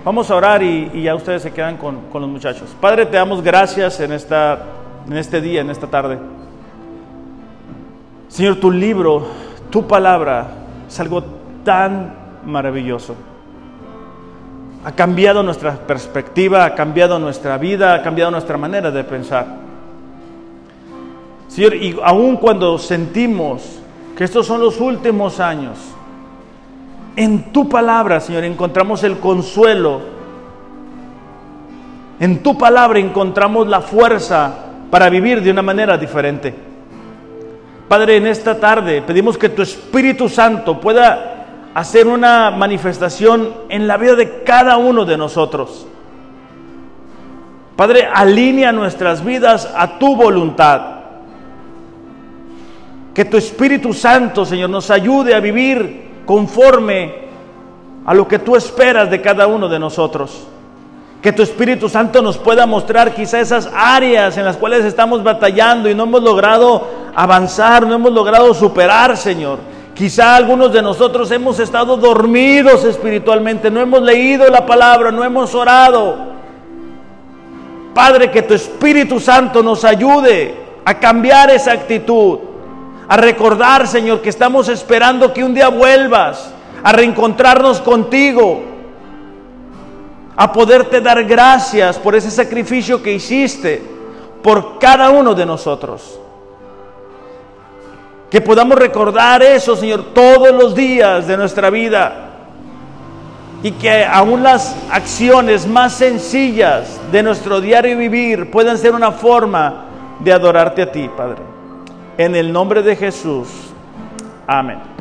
Vamos a orar y, ya ustedes se quedan con, con los muchachos. Padre, te damos gracias en esta en este día, en esta tarde. Señor, tu libro, tu palabra es algo tan maravilloso. Ha cambiado nuestra perspectiva, ha cambiado nuestra vida, ha cambiado nuestra manera de pensar. Señor, y aun cuando sentimos que estos son los últimos años, en tu palabra, Señor, encontramos el consuelo. En tu palabra encontramos la fuerza para vivir de una manera diferente. Padre, en esta tarde pedimos que tu Espíritu Santo pueda hacer una manifestación en la vida de cada uno de nosotros. Padre, alinea nuestras vidas a tu voluntad. Que tu Espíritu Santo, Señor, nos ayude a vivir conforme a lo que tú esperas de cada uno de nosotros. Que tu Espíritu Santo nos pueda mostrar quizá esas áreas en las cuales estamos batallando y no hemos logrado avanzar, no hemos logrado superar, Señor. Quizá algunos de nosotros hemos estado dormidos espiritualmente, no hemos leído la palabra, no hemos orado. Padre, que tu Espíritu Santo nos ayude a cambiar esa actitud, a recordar, Señor, que estamos esperando que un día vuelvas a reencontrarnos contigo, a poderte dar gracias por ese sacrificio que hiciste por cada uno de nosotros. Que podamos recordar eso, Señor, todos los días de nuestra vida. Y que aún las acciones más sencillas de nuestro diario vivir puedan ser una forma de adorarte a ti, Padre. En el nombre de Jesús. Amén.